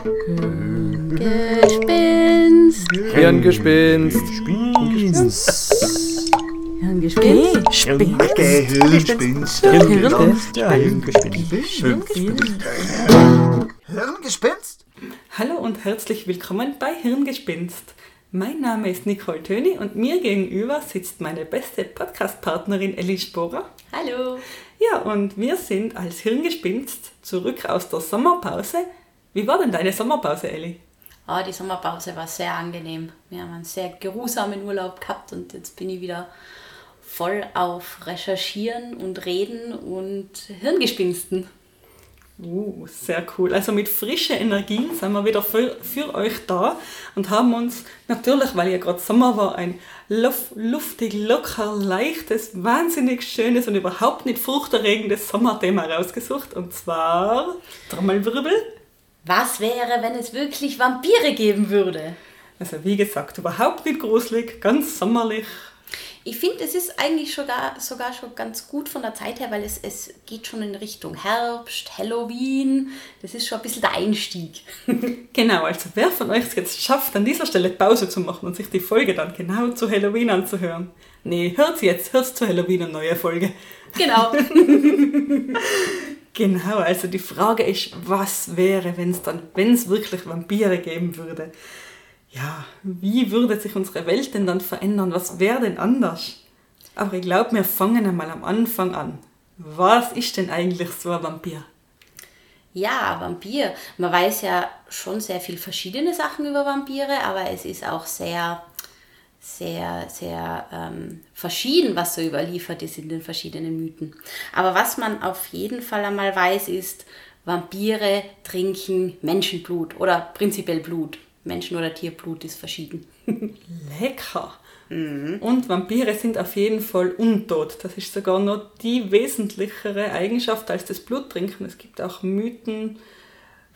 Gespinst. Hirngespinst. Hirngespinst. Hirngespinst. Hirngespinst? Hallo und herzlich willkommen bei Hirngespinst. Mein Name ist Nicole Töni und mir gegenüber sitzt meine beste Podcast-Partnerin Elli Sporer. Hallo. Ja, und wir sind als Hirngespinst zurück aus der Sommerpause. Wie war denn deine Sommerpause, Elli? Oh, die Sommerpause war sehr angenehm. Wir haben einen sehr geruhsamen Urlaub gehabt und jetzt bin ich wieder voll auf Recherchieren und Reden und Hirngespinsten. Uh, sehr cool. Also mit frischen Energien sind wir wieder für, für euch da und haben uns natürlich, weil ja gerade Sommer war, ein luf, luftig, locker, leichtes, wahnsinnig schönes und überhaupt nicht furchterregendes Sommerthema rausgesucht. Und zwar, Trommelwirbel. Was wäre, wenn es wirklich Vampire geben würde? Also wie gesagt, überhaupt nicht gruselig, ganz sommerlich. Ich finde, es ist eigentlich sogar, sogar schon ganz gut von der Zeit her, weil es, es geht schon in Richtung Herbst, Halloween. Das ist schon ein bisschen der Einstieg. Genau, also wer von euch es jetzt schafft, an dieser Stelle Pause zu machen und sich die Folge dann genau zu Halloween anzuhören. Nee, hört jetzt, hört zu Halloween eine neue Folge. Genau. Genau, also die Frage ist, was wäre, wenn es dann, wenn es wirklich Vampire geben würde? Ja, wie würde sich unsere Welt denn dann verändern? Was wäre denn anders? Aber ich glaube, wir fangen einmal am Anfang an. Was ist denn eigentlich so ein Vampir? Ja, Vampir. Man weiß ja schon sehr viel verschiedene Sachen über Vampire, aber es ist auch sehr, sehr, sehr ähm, verschieden, was so überliefert ist in den verschiedenen Mythen. Aber was man auf jeden Fall einmal weiß, ist, Vampire trinken Menschenblut oder prinzipiell Blut. Menschen- oder Tierblut ist verschieden. Lecker! Und Vampire sind auf jeden Fall untot. Das ist sogar noch die wesentlichere Eigenschaft als das Bluttrinken. Es gibt auch Mythen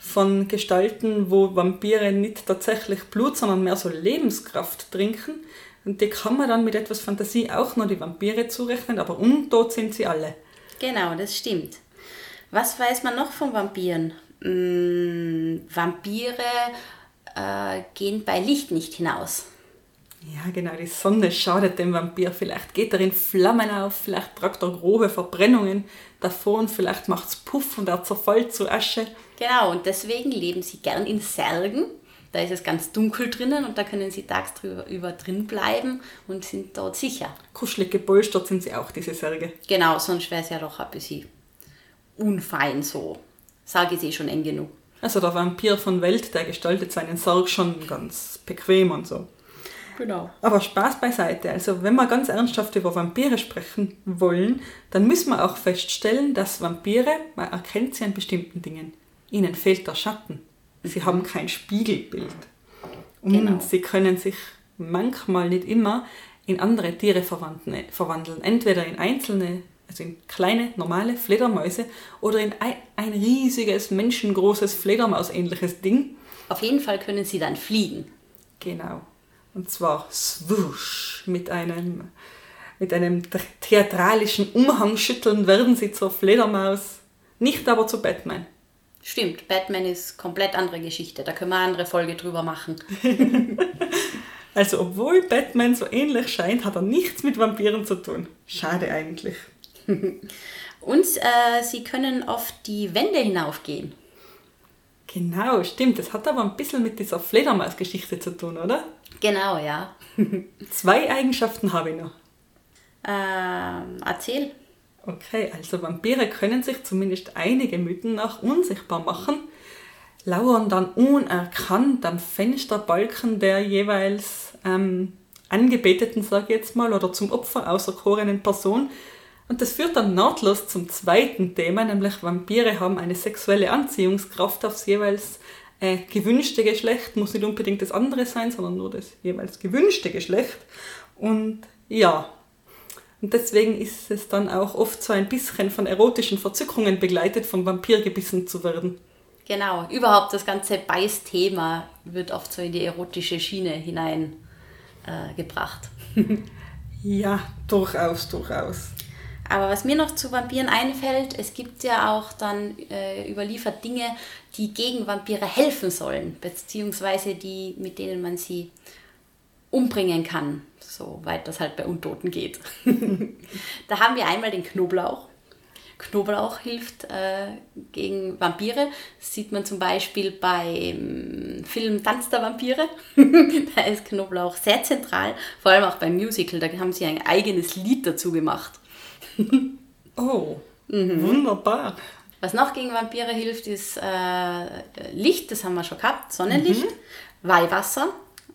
von Gestalten, wo Vampire nicht tatsächlich Blut, sondern mehr so Lebenskraft trinken. Und die kann man dann mit etwas Fantasie auch noch die Vampire zurechnen, aber untot sind sie alle. Genau, das stimmt. Was weiß man noch von Vampiren? Mm, Vampire äh, gehen bei Licht nicht hinaus. Ja, genau, die Sonne schadet dem Vampir. Vielleicht geht er in Flammen auf, vielleicht tragt er grobe Verbrennungen davon, vielleicht macht's Puff und er zerfällt zu Asche. Genau, und deswegen leben sie gern in Särgen. Da ist es ganz dunkel drinnen und da können sie tagsüber über drin bleiben und sind dort sicher. Kuschelig gepolstert sind sie auch, diese Särge. Genau, sonst wäre es ja doch ein bisschen unfein so. Sage ich eh schon eng genug. Also der Vampir von Welt, der gestaltet seinen Sarg schon ganz bequem und so. Genau. Aber Spaß beiseite. Also wenn wir ganz ernsthaft über Vampire sprechen wollen, dann müssen wir auch feststellen, dass Vampire, man erkennt sie an bestimmten Dingen. Ihnen fehlt der Schatten. Sie haben kein Spiegelbild. Und Genau. sie können sich manchmal, nicht immer, in andere Tiere verwandeln. Entweder in einzelne, also in kleine, normale Fledermäuse oder in ein, riesiges, menschengroßes, Fledermausähnliches Ding. Auf jeden Fall können sie dann fliegen. Genau. Und zwar swoosh. Mit einem, mit einem theatralischen Umhangschütteln werden sie zur Fledermaus, nicht aber zu Batman. Stimmt, Batman ist komplett andere Geschichte. Da können wir eine andere Folge drüber machen. Also obwohl Batman so ähnlich scheint, hat er nichts mit Vampiren zu tun. Schade eigentlich. Und äh, sie können oft die Wände hinaufgehen. Genau, stimmt. Das hat aber ein bisschen mit dieser Fledermaus-Geschichte zu tun, oder? Genau, ja. Zwei Eigenschaften habe ich noch. Ähm, erzähl. Okay, also Vampire können sich zumindest einige Mythen nach unsichtbar machen, lauern dann unerkannt am Fensterbalken der jeweils ähm, Angebeteten, sage ich jetzt mal, oder zum Opfer auserkorenen Person. Und das führt dann nahtlos zum zweiten Thema, nämlich Vampire haben eine sexuelle Anziehungskraft aufs jeweils äh, gewünschte Geschlecht, muss nicht unbedingt das andere sein, sondern nur das jeweils gewünschte Geschlecht. Und ja, und deswegen ist es dann auch oft so ein bisschen von erotischen Verzückungen begleitet, vom Vampir gebissen zu werden. Genau, überhaupt das ganze Beißthema wird oft so in die erotische Schiene hinein äh, gebracht. Ja, durchaus, durchaus. Aber was mir noch zu Vampiren einfällt, es gibt ja auch dann äh, überliefert Dinge, die gegen Vampire helfen sollen, beziehungsweise die, mit denen man sie umbringen kann, soweit das halt bei Untoten geht. da haben wir einmal den Knoblauch. Knoblauch hilft äh, gegen Vampire. Das sieht man zum Beispiel beim Film Tanz der Vampire. da ist Knoblauch sehr zentral, vor allem auch beim Musical. Da haben sie ein eigenes Lied dazu gemacht. oh, mhm. wunderbar. Was noch gegen Vampire hilft, ist äh, Licht, das haben wir schon gehabt, Sonnenlicht, mhm. Weihwasser.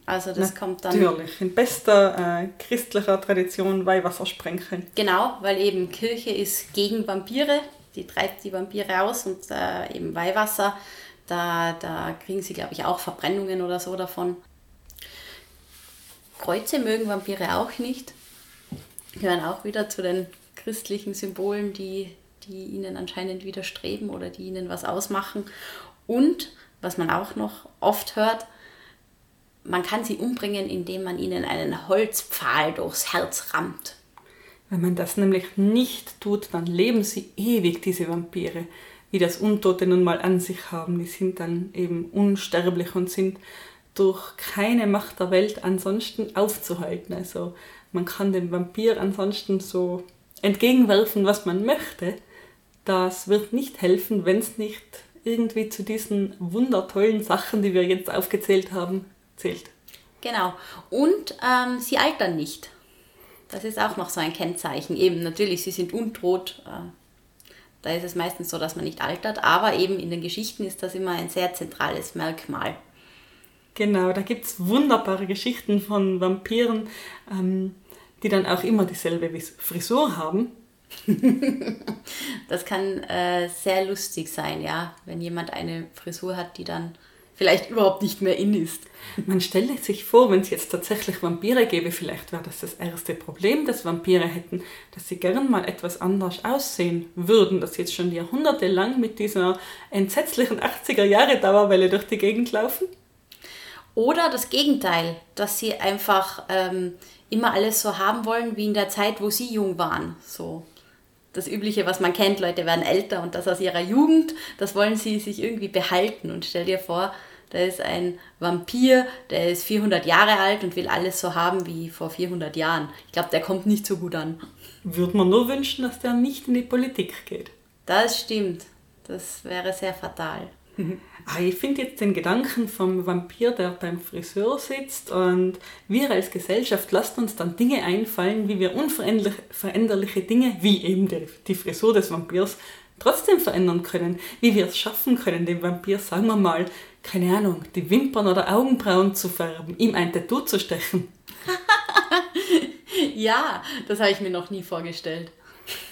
Also das kommt dann. Natürlich, in bester äh, christlicher Tradition Weihwasser sprenkeln. Genau, weil eben Kirche ist gegen Vampire, die treibt die Vampire aus und äh, eben Weihwasser, da, da kriegen sie, glaube ich, auch Verbrennungen oder so davon. Kreuze mögen Vampire auch nicht. Gehören auch wieder zu den christlichen Symbolen, die, die ihnen anscheinend widerstreben oder die ihnen was ausmachen. Und, was man auch noch oft hört, man kann sie umbringen, indem man ihnen einen Holzpfahl durchs Herz rammt. Wenn man das nämlich nicht tut, dann leben sie ewig, diese Vampire, wie das Untote nun mal an sich haben. Die sind dann eben unsterblich und sind durch keine Macht der Welt ansonsten aufzuhalten. Also man kann dem Vampir ansonsten so entgegenwerfen, was man möchte. Das wird nicht helfen, wenn es nicht irgendwie zu diesen wundertollen Sachen, die wir jetzt aufgezählt haben, zählt. Genau. Und ähm, sie altern nicht. Das ist auch noch so ein Kennzeichen. Eben, natürlich, sie sind untot. Äh, da ist es meistens so, dass man nicht altert, aber eben in den Geschichten ist das immer ein sehr zentrales Merkmal. Genau, da gibt es wunderbare Geschichten von Vampiren, ähm, die dann auch immer dieselbe Frisur haben. das kann äh, sehr lustig sein, ja, wenn jemand eine Frisur hat, die dann vielleicht überhaupt nicht mehr in ist. Man stellt sich vor, wenn es jetzt tatsächlich Vampire gäbe, vielleicht wäre das das erste Problem, das Vampire hätten, dass sie gern mal etwas anders aussehen würden, dass sie jetzt schon jahrhundertelang mit dieser entsetzlichen 80er Jahre Dauerwelle durch die Gegend laufen. Oder das Gegenteil, dass sie einfach ähm, immer alles so haben wollen wie in der Zeit, wo sie jung waren. So das Übliche, was man kennt, Leute werden älter und das aus ihrer Jugend, das wollen sie sich irgendwie behalten. Und stell dir vor, da ist ein Vampir, der ist 400 Jahre alt und will alles so haben wie vor 400 Jahren. Ich glaube, der kommt nicht so gut an. Würde man nur wünschen, dass der nicht in die Politik geht. Das stimmt. Das wäre sehr fatal. Ah, ich finde jetzt den Gedanken vom Vampir, der beim Friseur sitzt und wir als Gesellschaft lassen uns dann Dinge einfallen, wie wir unveränderliche Dinge, wie eben die Frisur des Vampirs, trotzdem verändern können. Wie wir es schaffen können, dem Vampir, sagen wir mal, keine Ahnung, die Wimpern oder Augenbrauen zu färben, ihm ein Tattoo zu stechen. ja, das habe ich mir noch nie vorgestellt.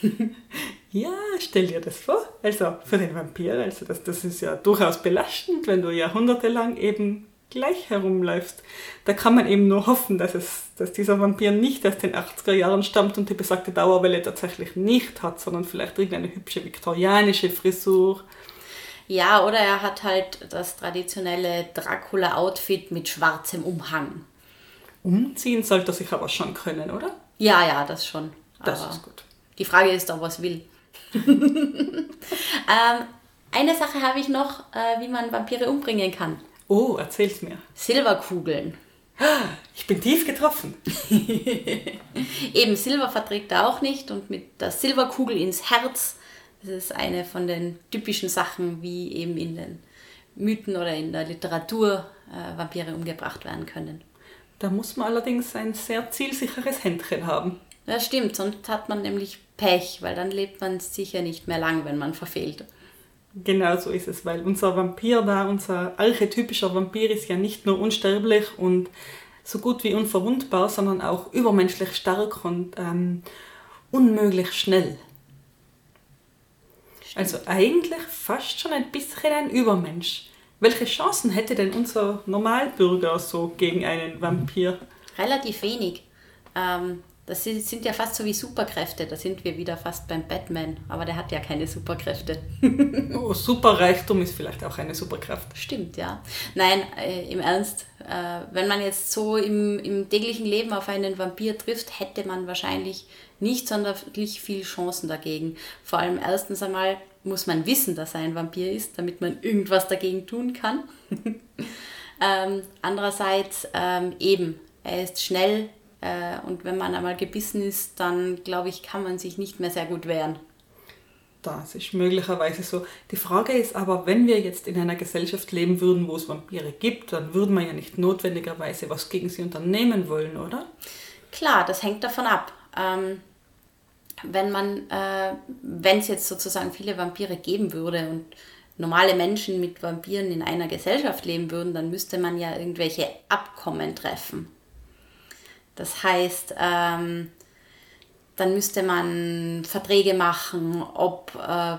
ja, stell dir das vor. Also für den Vampir, also das, das ist ja durchaus belastend, wenn du jahrhundertelang eben gleich herumläufst. Da kann man eben nur hoffen, dass, es, dass dieser Vampir nicht aus den 80er Jahren stammt und die besagte Dauerwelle tatsächlich nicht hat, sondern vielleicht irgendeine hübsche viktorianische Frisur ja, oder er hat halt das traditionelle Dracula-Outfit mit schwarzem Umhang. Umziehen sollte er sich aber schon können, oder? Ja, ja, das schon. Das aber ist gut. Die Frage ist, er es will. ähm, eine Sache habe ich noch, äh, wie man Vampire umbringen kann. Oh, erzähl's mir. Silberkugeln. Ich bin tief getroffen. Eben Silber verträgt er auch nicht und mit der Silberkugel ins Herz das ist eine von den typischen Sachen, wie eben in den Mythen oder in der Literatur äh, Vampire umgebracht werden können. Da muss man allerdings ein sehr zielsicheres Händchen haben. Ja, stimmt, sonst hat man nämlich Pech, weil dann lebt man sicher nicht mehr lang, wenn man verfehlt. Genau so ist es, weil unser Vampir da, unser archetypischer Vampir ist ja nicht nur unsterblich und so gut wie unverwundbar, sondern auch übermenschlich stark und ähm, unmöglich schnell. Also eigentlich fast schon ein bisschen ein Übermensch. Welche Chancen hätte denn unser Normalbürger so gegen einen Vampir? Relativ wenig. Ähm, Das sind, ja fast so wie Superkräfte. Da sind wir wieder fast beim Batman. Aber der hat ja keine Superkräfte. oh, Superreichtum ist vielleicht auch eine Superkraft. Stimmt, ja. Nein, äh, im Ernst. Äh, wenn man jetzt so im, im täglichen Leben auf einen Vampir trifft, hätte man wahrscheinlich nicht sonderlich viel Chancen dagegen. Vor allem erstens einmal muss man wissen, dass er ein Vampir ist, damit man irgendwas dagegen tun kann. ähm, andererseits ähm, eben, er ist schnell, äh, und wenn man einmal gebissen ist, dann glaube ich, kann man sich nicht mehr sehr gut wehren. Das ist möglicherweise so. Die Frage ist aber, wenn wir jetzt in einer Gesellschaft leben würden, wo es Vampire gibt, dann würde man ja nicht notwendigerweise was gegen sie unternehmen wollen, oder? Klar, das hängt davon ab. Ähm, wenn man, äh, wenn es jetzt sozusagen viele Vampire geben würde und normale Menschen mit Vampiren in einer Gesellschaft leben würden, dann müsste man ja irgendwelche Abkommen treffen. Das heißt, ähm, dann müsste man Verträge machen, ob, äh,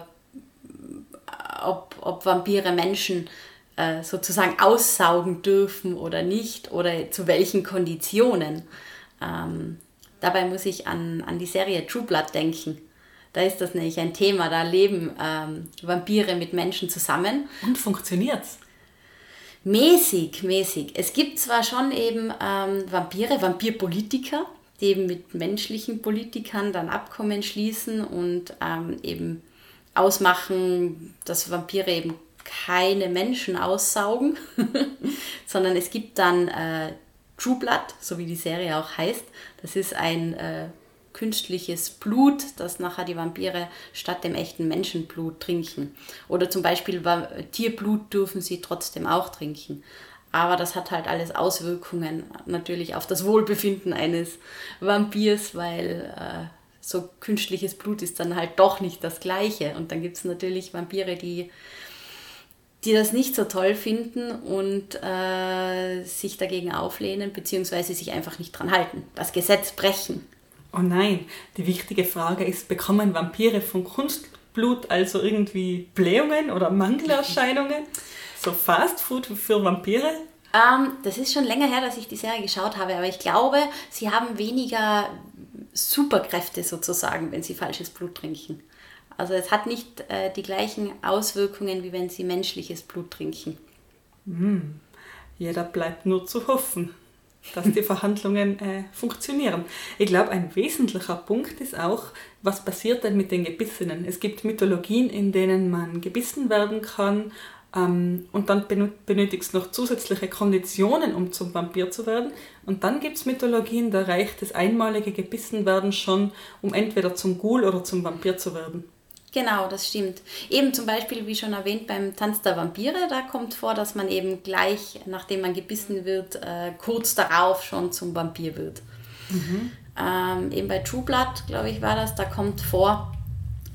ob, ob Vampire Menschen äh, sozusagen aussaugen dürfen oder nicht oder zu welchen Konditionen. Ähm, dabei muss ich an, an die Serie True Blood denken. Da ist das nämlich ein Thema, da leben ähm, Vampire mit Menschen zusammen. Und funktioniert's? Mäßig, mäßig. Es gibt zwar schon eben ähm, Vampire, Vampirpolitiker, die eben mit menschlichen Politikern dann Abkommen schließen und ähm, eben ausmachen, dass Vampire eben keine Menschen aussaugen, sondern es gibt dann äh, True Blood, so wie die Serie auch heißt. Das ist ein äh, künstliches Blut, das nachher die Vampire statt dem echten Menschenblut trinken. Oder zum Beispiel Tierblut dürfen sie trotzdem auch trinken. Aber das hat halt alles Auswirkungen natürlich auf das Wohlbefinden eines Vampirs, weil äh, so künstliches Blut ist dann halt doch nicht das gleiche. Und dann gibt es natürlich Vampire, die, die das nicht so toll finden und äh, sich dagegen auflehnen, beziehungsweise sich einfach nicht dran halten, das Gesetz brechen. Oh nein, die wichtige Frage ist, bekommen Vampire von Kunstblut also irgendwie Blähungen oder Mangelerscheinungen? So Fast Food für Vampire? Ähm, das ist schon länger her, dass ich die Serie geschaut habe, aber ich glaube, sie haben weniger Superkräfte sozusagen, wenn sie falsches Blut trinken. Also es hat nicht äh, die gleichen Auswirkungen, wie wenn sie menschliches Blut trinken. Hm. Ja, da bleibt nur zu hoffen dass die Verhandlungen äh, funktionieren. Ich glaube, ein wesentlicher Punkt ist auch, was passiert denn mit den Gebissenen? Es gibt Mythologien, in denen man gebissen werden kann ähm, und dann benötigst du noch zusätzliche Konditionen, um zum Vampir zu werden. Und dann gibt es Mythologien, da reicht das einmalige Gebissenwerden schon, um entweder zum Ghoul oder zum Vampir zu werden. Genau, das stimmt. Eben zum Beispiel, wie schon erwähnt, beim Tanz der Vampire, da kommt vor, dass man eben gleich, nachdem man gebissen wird, äh, kurz darauf schon zum Vampir wird. Mhm. Ähm, eben bei True Blood, glaube ich, war das, da kommt vor,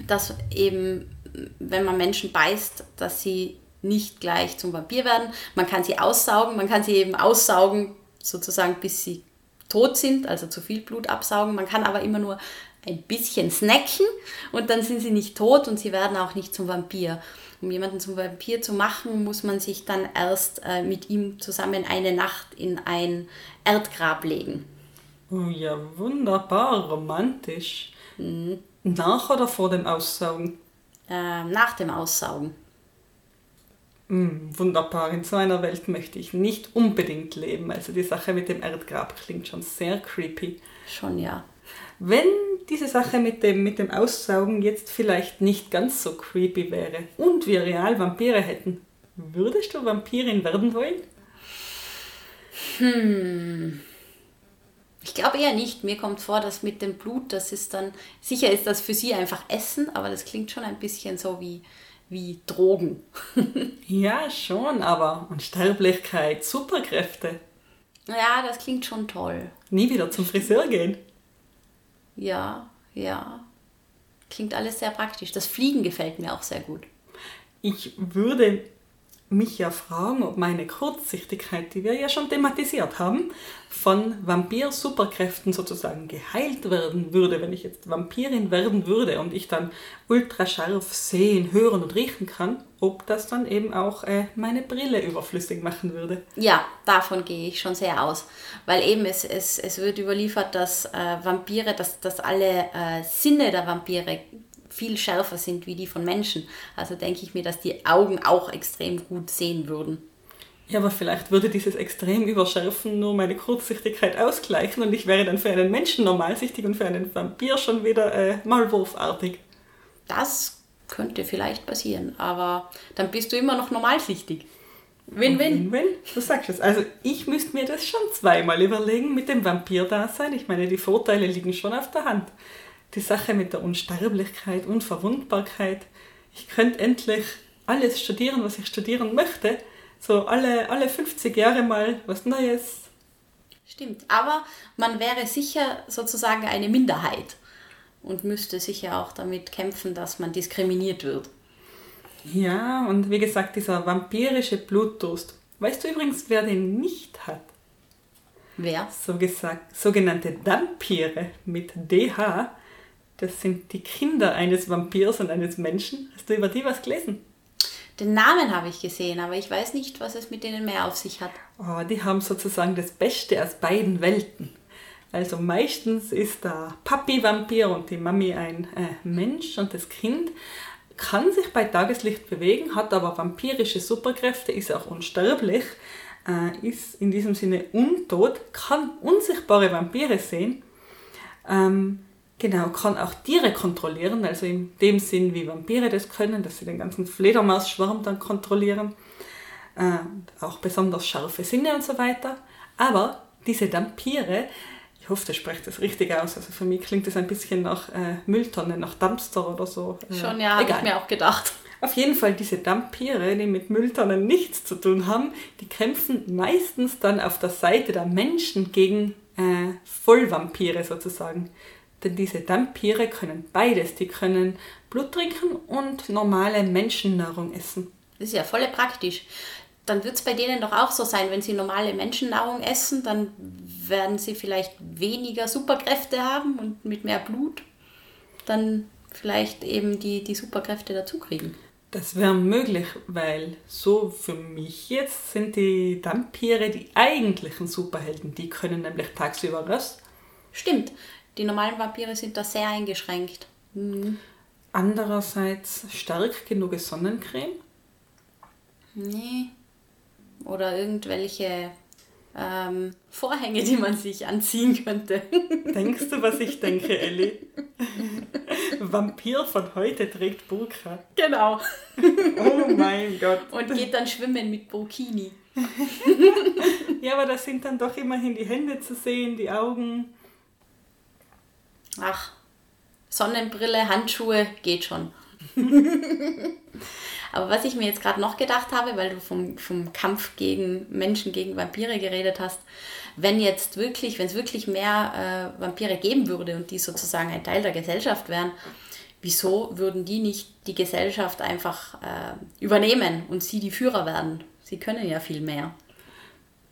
dass eben, wenn man Menschen beißt, dass sie nicht gleich zum Vampir werden. Man kann sie aussaugen, man kann sie eben aussaugen, sozusagen bis sie tot sind, also zu viel Blut absaugen. Man kann aber immer nur ein bisschen snacken und dann sind sie nicht tot und sie werden auch nicht zum Vampir. Um jemanden zum Vampir zu machen, muss man sich dann erst äh, mit ihm zusammen eine Nacht in ein Erdgrab legen. Oh ja, wunderbar, romantisch. Mhm. Nach oder vor dem Aussaugen? Äh, nach dem Aussaugen. Mm, wunderbar, in so einer Welt möchte ich nicht unbedingt leben. Also die Sache mit dem Erdgrab klingt schon sehr creepy. Schon ja. Wenn diese Sache mit dem, mit dem Aussaugen jetzt vielleicht nicht ganz so creepy wäre und wir real Vampire hätten, würdest du Vampirin werden wollen? Hm. Ich glaube eher nicht. Mir kommt vor, dass mit dem Blut, das ist dann, sicher ist das für sie einfach Essen, aber das klingt schon ein bisschen so wie, wie Drogen. ja, schon, aber Unsterblichkeit, Superkräfte. Ja, das klingt schon toll. Nie wieder zum Friseur gehen. Ja, ja. Klingt alles sehr praktisch. Das Fliegen gefällt mir auch sehr gut. Ich würde mich ja fragen, ob meine Kurzsichtigkeit, die wir ja schon thematisiert haben, von Vampir-Superkräften sozusagen geheilt werden würde, wenn ich jetzt Vampirin werden würde und ich dann ultrascharf sehen, hören und riechen kann, ob das dann eben auch äh, meine Brille überflüssig machen würde. Ja, davon gehe ich schon sehr aus. Weil eben es, es, es wird überliefert, dass äh, Vampire, dass, dass alle äh, Sinne der Vampire viel schärfer sind wie die von Menschen. Also denke ich mir, dass die Augen auch extrem gut sehen würden. Ja, aber vielleicht würde dieses extrem Überschärfen nur meine Kurzsichtigkeit ausgleichen und ich wäre dann für einen Menschen normalsichtig und für einen Vampir schon wieder äh, maulwurfartig. Das könnte vielleicht passieren, aber dann bist du immer noch normalsichtig. Win-win. Win-win, du sagst es. Also ich müsste mir das schon zweimal überlegen mit dem Vampir-Dasein. Ich meine, die Vorteile liegen schon auf der Hand die Sache mit der Unsterblichkeit, Unverwundbarkeit. Ich könnte endlich alles studieren, was ich studieren möchte. So alle, alle 50 Jahre mal was Neues. Stimmt, aber man wäre sicher sozusagen eine Minderheit und müsste sicher auch damit kämpfen, dass man diskriminiert wird. Ja, und wie gesagt, dieser vampirische Blutdurst. Weißt du übrigens, wer den nicht hat? Wer? So gesagt, sogenannte Dampire mit DH das sind die Kinder eines Vampirs und eines Menschen. Hast du über die was gelesen? Den Namen habe ich gesehen, aber ich weiß nicht, was es mit denen mehr auf sich hat. Oh, die haben sozusagen das Beste aus beiden Welten. Also meistens ist der Papi Vampir und die Mami ein äh, Mensch und das Kind kann sich bei Tageslicht bewegen, hat aber vampirische Superkräfte, ist auch unsterblich, äh, ist in diesem Sinne untot, kann unsichtbare Vampire sehen. Ähm, Genau, kann auch Tiere kontrollieren, also in dem Sinn, wie Vampire das können, dass sie den ganzen Fledermausschwarm dann kontrollieren. Äh, auch besonders scharfe Sinne und so weiter. Aber diese Vampire, ich hoffe, das spricht das richtig aus. Also für mich klingt das ein bisschen nach äh, Mülltonne, nach Dumpster oder so. Äh, Schon, ja, habe ich mir auch gedacht. Auf jeden Fall diese Vampire, die mit Mülltonnen nichts zu tun haben, die kämpfen meistens dann auf der Seite der Menschen gegen äh, Vollvampire sozusagen. Denn diese Vampire können beides. Die können Blut trinken und normale Menschennahrung essen. Das ist ja voll praktisch. Dann wird es bei denen doch auch so sein, wenn sie normale Menschennahrung essen, dann werden sie vielleicht weniger Superkräfte haben und mit mehr Blut dann vielleicht eben die, die Superkräfte dazu kriegen. Das wäre möglich, weil so für mich jetzt sind die Vampire die eigentlichen Superhelden. Die können nämlich tagsüber was. Stimmt. Die normalen Vampire sind da sehr eingeschränkt. Mhm. Andererseits stark genug Sonnencreme? Nee. Oder irgendwelche ähm, Vorhänge, die man sich anziehen könnte. Denkst du, was ich denke, Ellie? Vampir von heute trägt Burka. Genau. Oh mein Gott. Und geht dann schwimmen mit Burkini. ja, aber da sind dann doch immerhin die Hände zu sehen, die Augen. Ach, Sonnenbrille, Handschuhe, geht schon. Aber was ich mir jetzt gerade noch gedacht habe, weil du vom, vom Kampf gegen Menschen, gegen Vampire geredet hast, wenn jetzt wirklich, wenn es wirklich mehr äh, Vampire geben würde und die sozusagen ein Teil der Gesellschaft wären, wieso würden die nicht die Gesellschaft einfach äh, übernehmen und sie die Führer werden? Sie können ja viel mehr.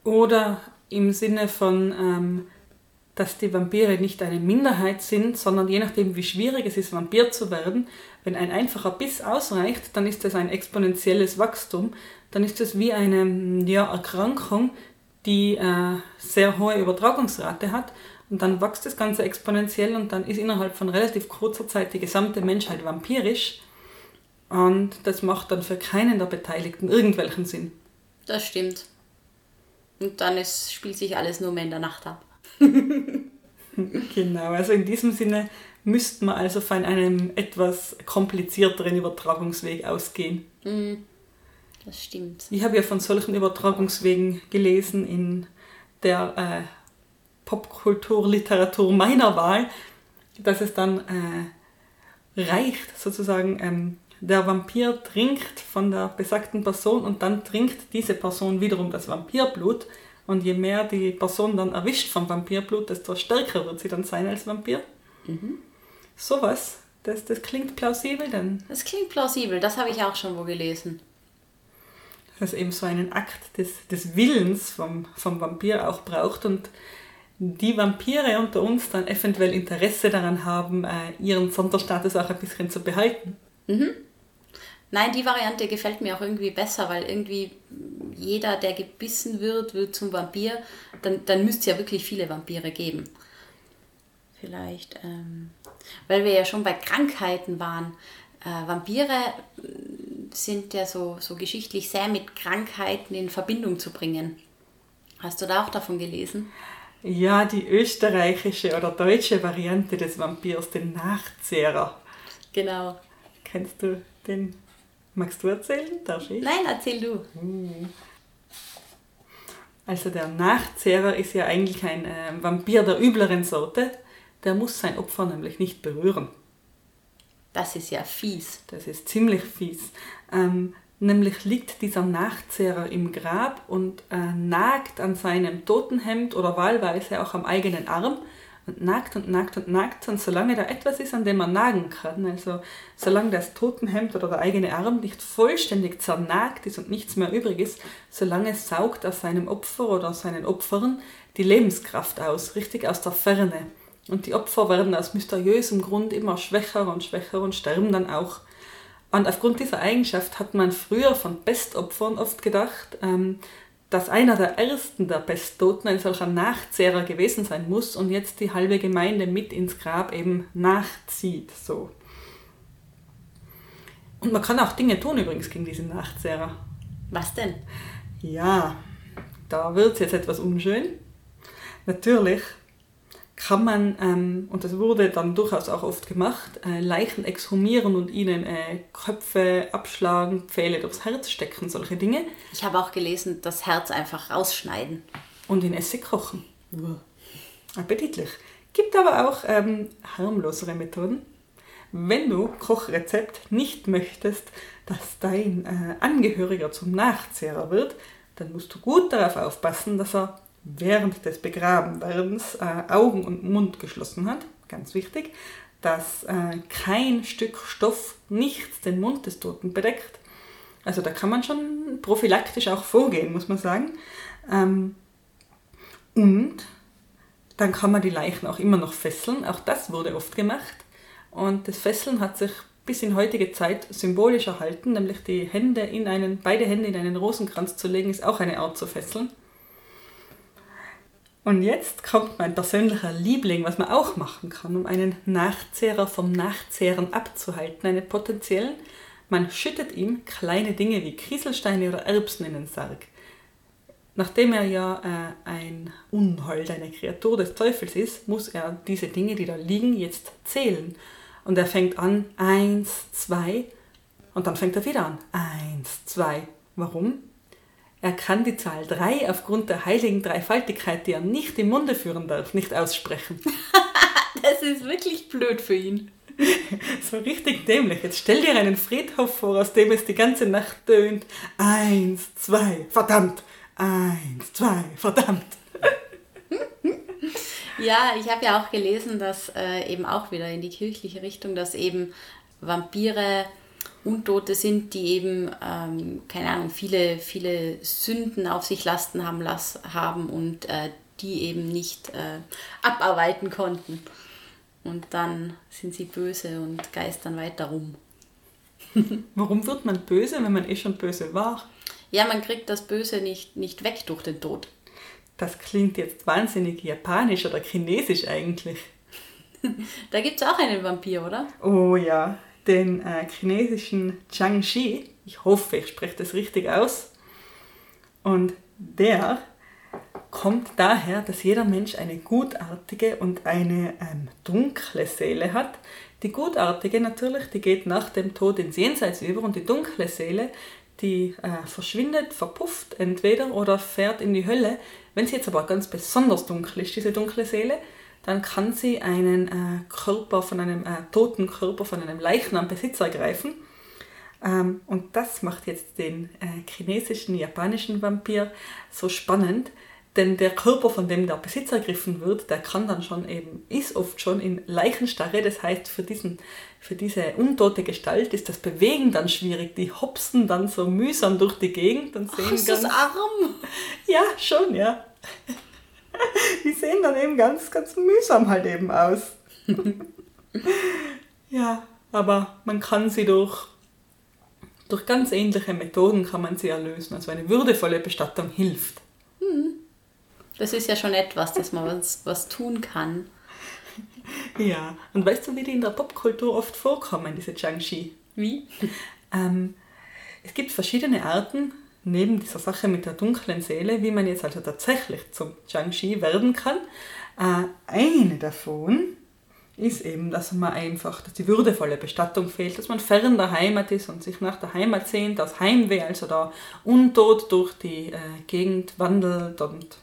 Oder im Sinne von, ähm, dass die Vampire nicht eine Minderheit sind, sondern je nachdem, wie schwierig es ist, Vampir zu werden, wenn ein einfacher Biss ausreicht, dann ist das ein exponentielles Wachstum, dann ist das wie eine ja, Erkrankung, die äh, sehr hohe Übertragungsrate hat und dann wächst das Ganze exponentiell und dann ist innerhalb von relativ kurzer Zeit die gesamte Menschheit vampirisch und das macht dann für keinen der Beteiligten irgendwelchen Sinn. Das stimmt. Und dann ist, spielt sich alles nur mehr in der Nacht ab. genau, also in diesem Sinne müsste man also von einem etwas komplizierteren Übertragungsweg ausgehen. Mhm. Das stimmt. Ich habe ja von solchen Übertragungswegen gelesen in der äh, Popkulturliteratur meiner Wahl, dass es dann äh, reicht, sozusagen, ähm, der Vampir trinkt von der besagten Person und dann trinkt diese Person wiederum das Vampirblut und je mehr die Person dann erwischt vom Vampirblut, desto stärker wird sie dann sein als Vampir. Mhm. Sowas, das, das klingt plausibel denn? Das klingt plausibel, das habe ich auch schon wo gelesen. das eben so einen Akt des, des Willens vom, vom Vampir auch braucht und die Vampire unter uns dann eventuell Interesse daran haben, äh, ihren Sonderstatus auch ein bisschen zu behalten. Mhm. Nein, die Variante gefällt mir auch irgendwie besser, weil irgendwie jeder, der gebissen wird, wird zum Vampir. Dann, dann müsste es ja wirklich viele Vampire geben. Vielleicht, ähm, weil wir ja schon bei Krankheiten waren. Äh, Vampire sind ja so, so geschichtlich sehr mit Krankheiten in Verbindung zu bringen. Hast du da auch davon gelesen? Ja, die österreichische oder deutsche Variante des Vampirs, den Nachzehrer. Genau. Kennst du den? Magst du erzählen? Darf ich? Nein, erzähl du. Also der Nachzehrer ist ja eigentlich ein äh, Vampir der übleren Sorte. Der muss sein Opfer nämlich nicht berühren. Das ist ja fies. Das ist ziemlich fies. Ähm, nämlich liegt dieser Nachzehrer im Grab und äh, nagt an seinem Totenhemd oder wahlweise auch am eigenen Arm und nagt und nagt und nagt und solange da etwas ist, an dem man nagen kann, also solange das Totenhemd oder der eigene Arm nicht vollständig zernagt ist und nichts mehr übrig ist, solange saugt er seinem Opfer oder seinen Opfern die Lebenskraft aus, richtig aus der Ferne. Und die Opfer werden aus mysteriösem Grund immer schwächer und schwächer und sterben dann auch. Und aufgrund dieser Eigenschaft hat man früher von Pestopfern oft gedacht, ähm, dass einer der ersten der Pesttoten ein solcher Nachzehrer gewesen sein muss und jetzt die halbe Gemeinde mit ins Grab eben nachzieht. So. Und man kann auch Dinge tun übrigens gegen diese Nachzehrer. Was denn? Ja, da wird es jetzt etwas unschön. Natürlich kann man, ähm, und das wurde dann durchaus auch oft gemacht, äh, Leichen exhumieren und ihnen äh, Köpfe abschlagen, Pfähle durchs Herz stecken, solche Dinge. Ich habe auch gelesen, das Herz einfach rausschneiden. Und in Essig kochen. Appetitlich. Gibt aber auch ähm, harmlosere Methoden. Wenn du Kochrezept nicht möchtest, dass dein äh, Angehöriger zum Nachzehrer wird, dann musst du gut darauf aufpassen, dass er während des Begrabenwerdens äh, Augen und Mund geschlossen hat, ganz wichtig, dass äh, kein Stück Stoff nichts den Mund des Toten bedeckt. Also da kann man schon prophylaktisch auch vorgehen, muss man sagen. Ähm, und dann kann man die Leichen auch immer noch fesseln. Auch das wurde oft gemacht. Und das Fesseln hat sich bis in heutige Zeit symbolisch erhalten, nämlich die Hände in einen, beide Hände in einen Rosenkranz zu legen, ist auch eine Art zu fesseln. Und jetzt kommt mein persönlicher Liebling, was man auch machen kann, um einen Nachzehrer vom Nachzehren abzuhalten, einen potenziellen. Man schüttet ihm kleine Dinge wie Kieselsteine oder Erbsen in den Sarg. Nachdem er ja äh, ein Unhold, eine Kreatur des Teufels ist, muss er diese Dinge, die da liegen, jetzt zählen. Und er fängt an, eins, zwei, und dann fängt er wieder an, eins, zwei. Warum? Er kann die Zahl 3 aufgrund der heiligen Dreifaltigkeit, die er nicht im Munde führen darf, nicht aussprechen. das ist wirklich blöd für ihn. so richtig dämlich. Jetzt stell dir einen Friedhof vor, aus dem es die ganze Nacht tönt. Eins, zwei, verdammt. Eins, zwei, verdammt. ja, ich habe ja auch gelesen, dass äh, eben auch wieder in die kirchliche Richtung, dass eben Vampire Untote sind, die eben, ähm, keine Ahnung, viele, viele Sünden auf sich lasten haben, las haben und äh, die eben nicht äh, abarbeiten konnten. Und dann sind sie böse und geistern weiter rum. Warum wird man böse, wenn man eh schon böse war? Ja, man kriegt das Böse nicht, nicht weg durch den Tod. Das klingt jetzt wahnsinnig japanisch oder chinesisch eigentlich. da gibt es auch einen Vampir, oder? Oh ja, den äh, chinesischen Zhang Shi. Ich hoffe, ich spreche das richtig aus. Und der kommt daher, dass jeder Mensch eine gutartige und eine ähm, dunkle Seele hat. Die gutartige natürlich, die geht nach dem Tod ins Jenseits über und die dunkle Seele, die äh, verschwindet, verpufft entweder oder fährt in die Hölle. Wenn sie jetzt aber ganz besonders dunkel ist, diese dunkle Seele, dann kann sie einen äh, Körper von einem äh, toten Körper von einem Leichnam Besitz ergreifen. Ähm, und das macht jetzt den äh, chinesischen, japanischen Vampir so spannend, Denn der Körper, von dem der Besitz ergriffen wird, der kann dann schon eben, ist oft schon in Leichenstarre. Das heißt, für, diesen, für diese untote Gestalt ist das Bewegen dann schwierig. Die hopsen dann so mühsam durch die Gegend und sehen Ach, ist das ganz... arm? Ja, schon, ja. Die sehen dann eben ganz, ganz mühsam halt eben aus. ja, aber man kann sie durch, durch ganz ähnliche Methoden kann man sie erlösen. Also eine würdevolle Bestattung hilft. Das ist ja schon etwas, dass man was, was tun kann. Ja, und weißt du, wie die in der Popkultur oft vorkommen, diese Jiangxi? Wie? Ähm, es gibt verschiedene Arten, neben dieser Sache mit der dunklen Seele, wie man jetzt also tatsächlich zum Jiangxi werden kann. Äh, eine davon ist eben, dass man einfach, dass die würdevolle Bestattung fehlt, dass man fern der Heimat ist und sich nach der Heimat sehnt, das Heimweh, also da untot durch die äh, Gegend wandelt und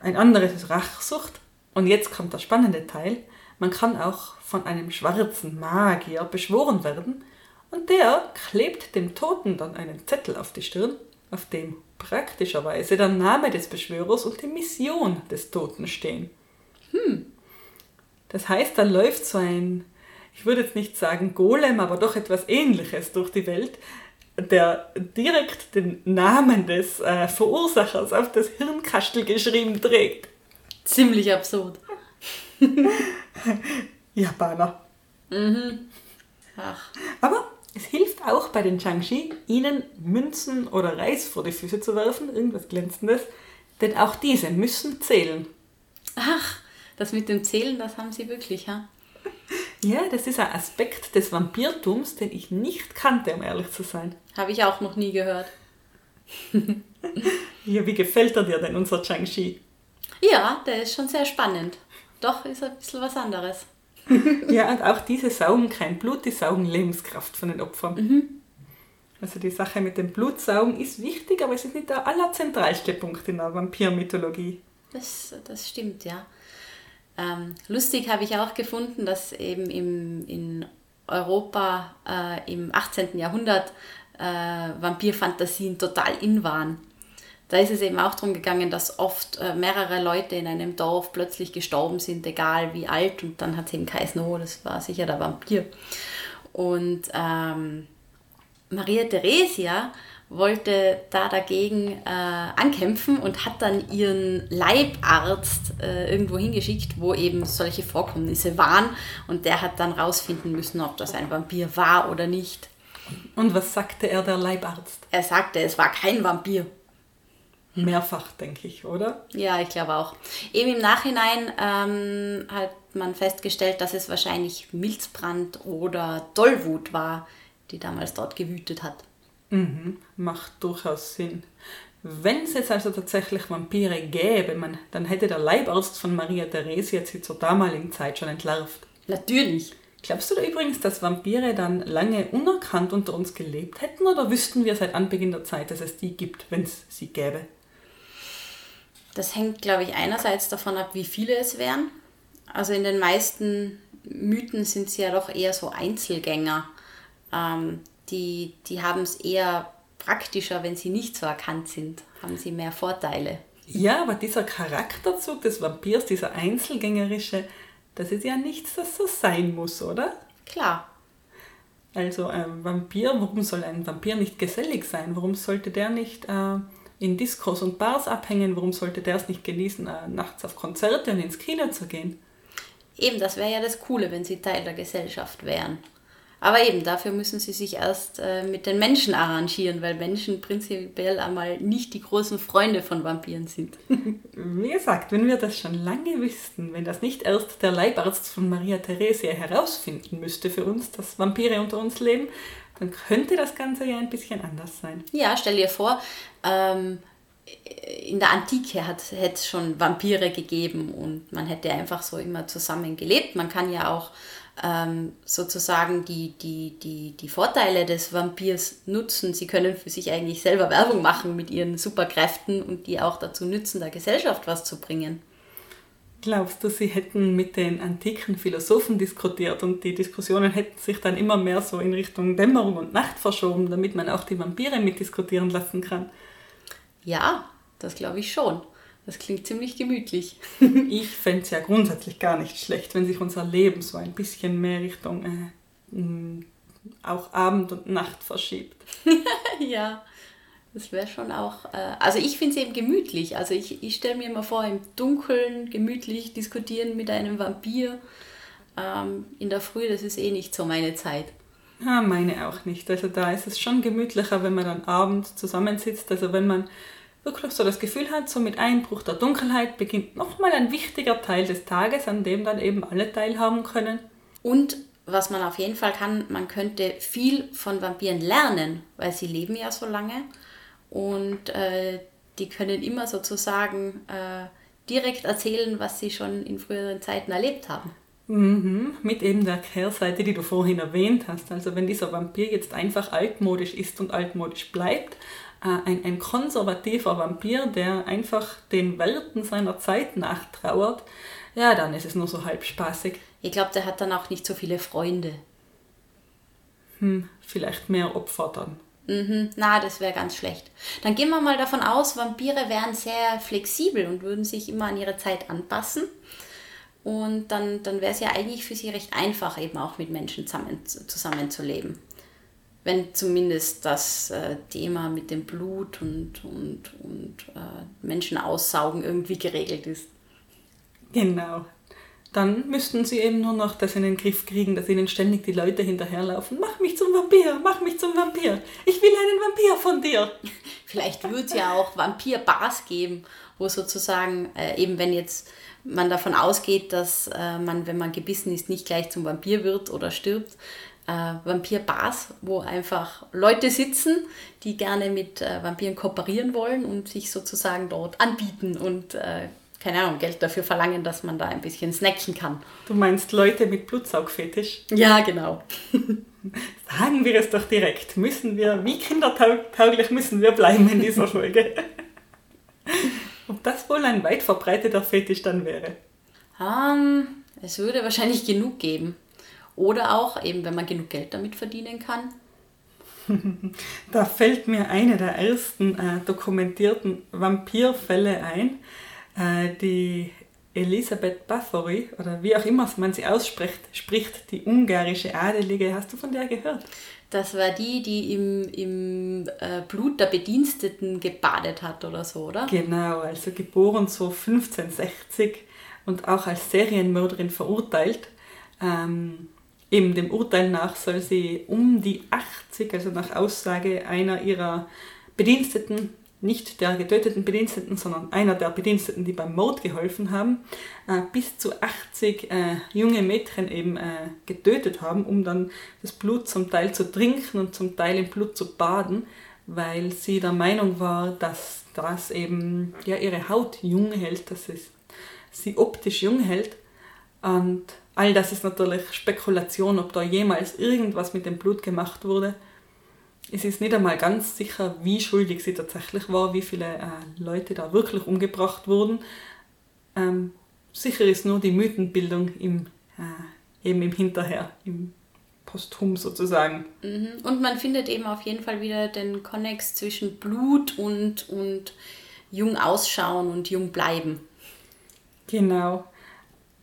ein anderes ist Rachsucht. Und jetzt kommt der spannende Teil. Man kann auch von einem schwarzen Magier beschworen werden und der klebt dem Toten dann einen Zettel auf die Stirn, auf dem praktischerweise der Name des Beschwörers und die Mission des Toten stehen. Das heißt, da läuft so ein, ich würde jetzt nicht sagen Golem, aber doch etwas ähnliches durch die Welt, der direkt den Namen des äh, Verursachers auf das Hirnkastel geschrieben trägt. Ziemlich absurd. Japaner. Ach, Aber es hilft auch bei den Changxi, ihnen Münzen oder Reis vor die Füße zu werfen, irgendwas Glänzendes, denn auch diese müssen zählen. ach, das mit dem Zählen, das haben sie wirklich, ha? Ja, das ist ein Aspekt des Vampirtums, den ich nicht kannte, um ehrlich zu sein. Habe ich auch noch nie gehört. Ja, wie gefällt er dir denn, unser Changxi? Ja, der ist schon sehr spannend. Doch, ist ein bisschen was anderes. Ja, und auch diese saugen kein Blut, die saugen Lebenskraft von den Opfern. Also die Sache mit dem Blutsaugen ist wichtig, aber es ist nicht der allerzentralste Punkt in der Vampirmythologie. Das, das stimmt, ja. Ähm, lustig habe ich auch gefunden, dass eben im, in Europa äh, im 18. Jahrhundert äh, Vampirfantasien total in waren. Da ist es eben auch darum gegangen, dass oft äh, mehrere Leute in einem Dorf plötzlich gestorben sind, egal wie alt. Und dann hat es eben geheißen, oh, das war sicher der Vampir. Und ähm, Maria Theresia wollte da dagegen äh, ankämpfen und hat dann ihren Leibarzt äh, irgendwo hingeschickt, wo eben solche Vorkommnisse waren. Und der hat dann rausfinden müssen, ob das ein Vampir war oder nicht. Und was sagte er, der Leibarzt? Er sagte, es war kein Vampir. Mehrfach, denke ich, oder? Ja, ich glaube auch. Eben im Nachhinein ähm, hat man festgestellt, dass es wahrscheinlich Milzbrand oder Tollwut war, die damals dort gewütet hat. Mhm, macht durchaus Sinn. Wenn es jetzt also tatsächlich Vampire gäbe, man, dann hätte der Leibarzt von Maria Theresia sie zur damaligen Zeit schon entlarvt. Natürlich. Glaubst du da übrigens, dass Vampire dann lange unerkannt unter uns gelebt hätten oder wüssten wir seit Anbeginn der Zeit, dass es die gibt, wenn es sie gäbe? Das hängt, glaube ich, einerseits davon ab, wie viele es wären. Also in den meisten Mythen sind sie ja doch eher so Einzelgänger. Ähm, die die haben es eher praktischer, wenn sie nicht so erkannt sind, haben sie mehr Vorteile. Ja, aber dieser Charakterzug des Vampirs, dieser Einzelgängerische, das ist ja nichts, das so sein muss, oder? Klar, Also ein Vampir, warum soll ein Vampir nicht gesellig sein? Warum sollte der nicht äh, in Diskos und Bars abhängen? Warum sollte der es nicht genießen, äh, nachts auf Konzerte und ins Kino zu gehen? eben, das wäre ja das Coole, wenn sie Teil der Gesellschaft wären. Aber eben, dafür müssen sie sich erst äh, mit den Menschen arrangieren, weil Menschen prinzipiell einmal nicht die großen Freunde von Vampiren sind. Wie gesagt, wenn wir das schon lange wüssten, wenn das nicht erst der Leibarzt von Maria Theresia herausfinden müsste für uns, dass Vampire unter uns leben, dann könnte das Ganze ja ein bisschen anders sein. Ja, stell dir vor, ähm, in der Antike hat hätte es schon Vampire gegeben und man hätte einfach so immer zusammen gelebt. Man kann ja auch ähm, sozusagen die, die, die, die Vorteile des Vampirs nutzen. Sie können für sich eigentlich selber Werbung machen mit ihren Superkräften und die auch dazu nützen, der Gesellschaft was zu bringen. Glaubst du, sie hätten mit den antiken Philosophen diskutiert und die Diskussionen hätten sich dann immer mehr so in Richtung Dämmerung und Nacht verschoben, damit man auch die Vampire mitdiskutieren lassen kann? Ja, das glaube ich schon. Das klingt ziemlich gemütlich. ich fände es ja grundsätzlich gar nicht schlecht, wenn sich unser Leben so ein bisschen mehr Richtung äh, auch Abend und Nacht verschiebt. ja, das wäre schon auch. Äh, also ich finde es eben gemütlich. Also ich, ich stelle mir immer vor, im Dunkeln gemütlich diskutieren mit einem Vampir ähm, in der Früh, das ist eh nicht so meine Zeit. Ja, meine auch nicht. Also da ist es schon gemütlicher, wenn man dann abends zusammensitzt. Also wenn man wirklich so das Gefühl hat, so mit Einbruch der Dunkelheit beginnt nochmal ein wichtiger Teil des Tages, an dem dann eben alle teilhaben können. Und was man auf jeden Fall kann, man könnte viel von Vampiren lernen, weil sie leben ja so lange und äh, die können immer sozusagen äh, direkt erzählen, was sie schon in früheren Zeiten erlebt haben. Mhm, mit eben der Kehrseite, die du vorhin erwähnt hast. Also wenn dieser Vampir jetzt einfach altmodisch ist und altmodisch bleibt, äh, ein, ein konservativer Vampir, der einfach den Werten seiner Zeit nachtrauert, ja, dann ist es nur so halb spaßig. Ich glaube, der hat dann auch nicht so viele Freunde. Hm, vielleicht mehr Opfer dann. Mhm, na, das wäre ganz schlecht. Dann gehen wir mal davon aus, Vampire wären sehr flexibel und würden sich immer an ihre Zeit anpassen. Und dann, dann wäre es ja eigentlich für sie recht einfach, eben auch mit Menschen zusammen, zusammenzuleben wenn zumindest das äh, Thema mit dem Blut und, und, und äh, Menschen aussaugen irgendwie geregelt ist. Genau. Dann müssten sie eben nur noch das in den Griff kriegen, dass ihnen ständig die Leute hinterherlaufen. Mach mich zum Vampir, mach mich zum Vampir. Ich will einen Vampir von dir. Vielleicht wird es ja auch Vampir-Bars geben, wo sozusagen äh, eben wenn jetzt man davon ausgeht, dass äh, man, wenn man gebissen ist, nicht gleich zum Vampir wird oder stirbt, äh, Vampir-Bars, wo einfach Leute sitzen, die gerne mit äh, Vampiren kooperieren wollen und sich sozusagen dort anbieten und äh, keine Ahnung, Geld dafür verlangen, dass man da ein bisschen snacken kann. Du meinst Leute mit Blutsaugfetisch? Ja, genau. Sagen wir es doch direkt. Müssen wir, wie kindertauglich müssen wir bleiben in dieser Folge? Ob das wohl ein weit verbreiteter Fetisch dann wäre? Um, ähm, es würde wahrscheinlich genug geben. Oder auch eben, wenn man genug Geld damit verdienen kann. Da fällt mir eine der ersten äh, dokumentierten Vampirfälle ein. Äh, die Elisabeth Bathory, oder wie auch immer man sie ausspricht, spricht die ungarische Adelige. Hast du von der gehört? Das war die, die im, im äh, Blut der Bediensteten gebadet hat oder so, oder? Genau, also geboren so 1560 und auch als Serienmörderin verurteilt. Ähm, Eben dem Urteil nach soll sie um die 80, also nach Aussage einer ihrer Bediensteten, nicht der getöteten Bediensteten, sondern einer der Bediensteten, die beim Mord geholfen haben, äh, bis zu 80 äh, junge Mädchen eben äh, getötet haben, um dann das Blut zum Teil zu trinken und zum Teil im Blut zu baden, weil sie der Meinung war, dass das eben ja, ihre Haut jung hält, dass es sie optisch jung hält. Und All das ist natürlich Spekulation, ob da jemals irgendwas mit dem Blut gemacht wurde. Es ist nicht einmal ganz sicher, wie schuldig sie tatsächlich war, wie viele äh, Leute da wirklich umgebracht wurden. Ähm, sicher ist nur die Mythenbildung im, äh, eben im Hinterher, im Posthum sozusagen. Mhm. Und man findet eben auf jeden Fall wieder den Konnex zwischen Blut und, und jung ausschauen und jung bleiben. Genau.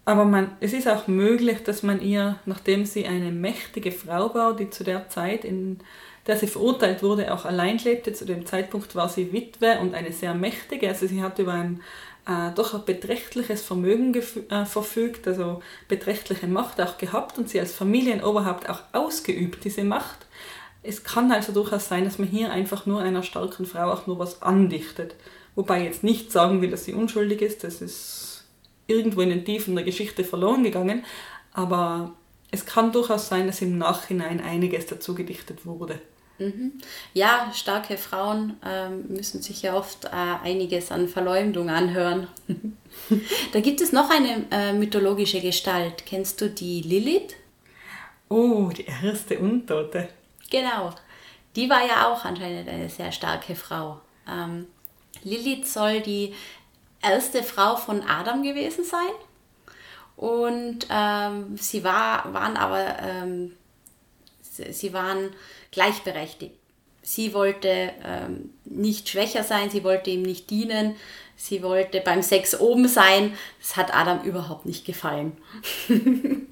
Aber man, es ist auch möglich, dass man ihr, nachdem sie eine mächtige Frau war, die zu der Zeit, in der sie verurteilt wurde, auch allein lebte, zu dem Zeitpunkt war sie Witwe und eine sehr mächtige, also sie hat über ein äh, doch ein beträchtliches Vermögen äh, verfügt, also beträchtliche Macht auch gehabt und sie als Familienoberhaupt auch ausgeübt, diese Macht. Es kann also durchaus sein, dass man hier einfach nur einer starken Frau auch nur was andichtet. Wobei jetzt nicht sagen will, dass sie unschuldig ist, das ist irgendwo in den Tiefen der Geschichte verloren gegangen, aber es kann durchaus sein, dass im Nachhinein einiges dazu gedichtet wurde. Mhm. Ja, starke Frauen ähm, müssen sich ja oft äh, einiges an Verleumdung anhören. da gibt es noch eine äh, mythologische Gestalt. Kennst du die Lilith? Oh, die erste Untote. Genau. Die war ja auch anscheinend eine sehr starke Frau. Ähm, Lilith soll die erste Frau von Adam gewesen sein. Und ähm, sie war, waren aber, ähm, sie waren gleichberechtigt. Sie wollte ähm, nicht schwächer sein, sie wollte ihm nicht dienen, sie wollte beim Sex oben sein. Das hat Adam überhaupt nicht gefallen.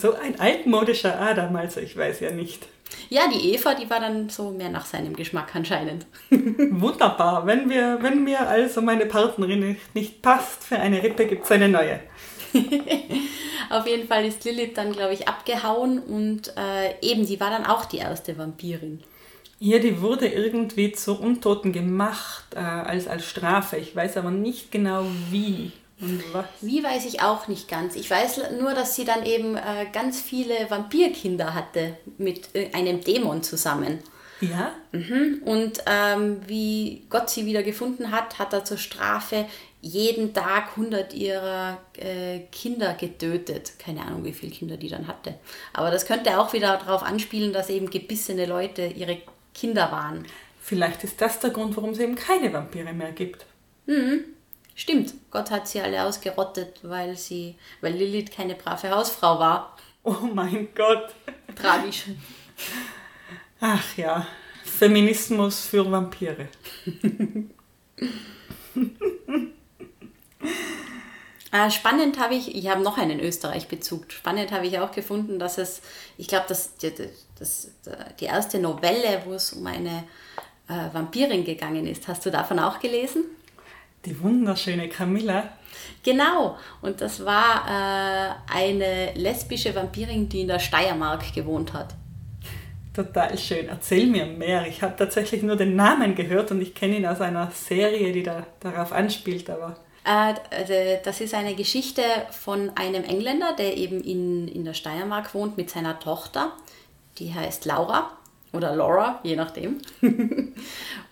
so ein altmodischer Adam, also ich weiß ja nicht. Ja, die Eva, die war dann so mehr nach seinem Geschmack anscheinend. Wunderbar. Wenn, wir, wenn mir also meine Partnerin nicht passt, für eine Rippe gibt es eine neue. Auf jeden Fall ist Lilith dann, glaube ich, abgehauen und äh, eben, die war dann auch die erste Vampirin. Ja, die wurde irgendwie zur Untoten gemacht äh, als, als Strafe. Ich weiß aber nicht genau wie. Und was? Wie weiß ich auch nicht ganz. Ich weiß nur, dass sie dann eben äh, ganz viele Vampirkinder hatte mit äh, einem Dämon zusammen. Ja. Mhm. Und ähm, wie Gott sie wieder gefunden hat, hat er zur Strafe jeden Tag 100 ihrer äh, Kinder getötet. Keine Ahnung, wie viele Kinder die dann hatte. Aber das könnte auch wieder darauf anspielen, dass eben gebissene Leute ihre Kinder waren. Vielleicht ist das der Grund, warum es eben keine Vampire mehr gibt. Mhm. Stimmt, Gott hat sie alle ausgerottet, weil sie, weil Lilith keine brave Hausfrau war. Oh mein Gott. Tragisch. Ach ja, Feminismus für Vampire. Äh, spannend habe ich, ich habe noch einen Österreich-Bezug. Spannend habe ich auch gefunden, dass es, ich glaube, dass die, das, die erste Novelle, wo es um eine äh, Vampirin gegangen ist, hast du davon auch gelesen? Die wunderschöne Camilla. Genau, und das war äh, eine lesbische Vampirin, die in der Steiermark gewohnt hat. Total schön. Erzähl mir mehr. Ich habe tatsächlich nur den Namen gehört und ich kenne ihn aus einer Serie, die da, darauf anspielt, aber das ist eine Geschichte von einem Engländer, der eben in, in der Steiermark wohnt mit seiner Tochter. Die heißt Laura oder Laura, je nachdem.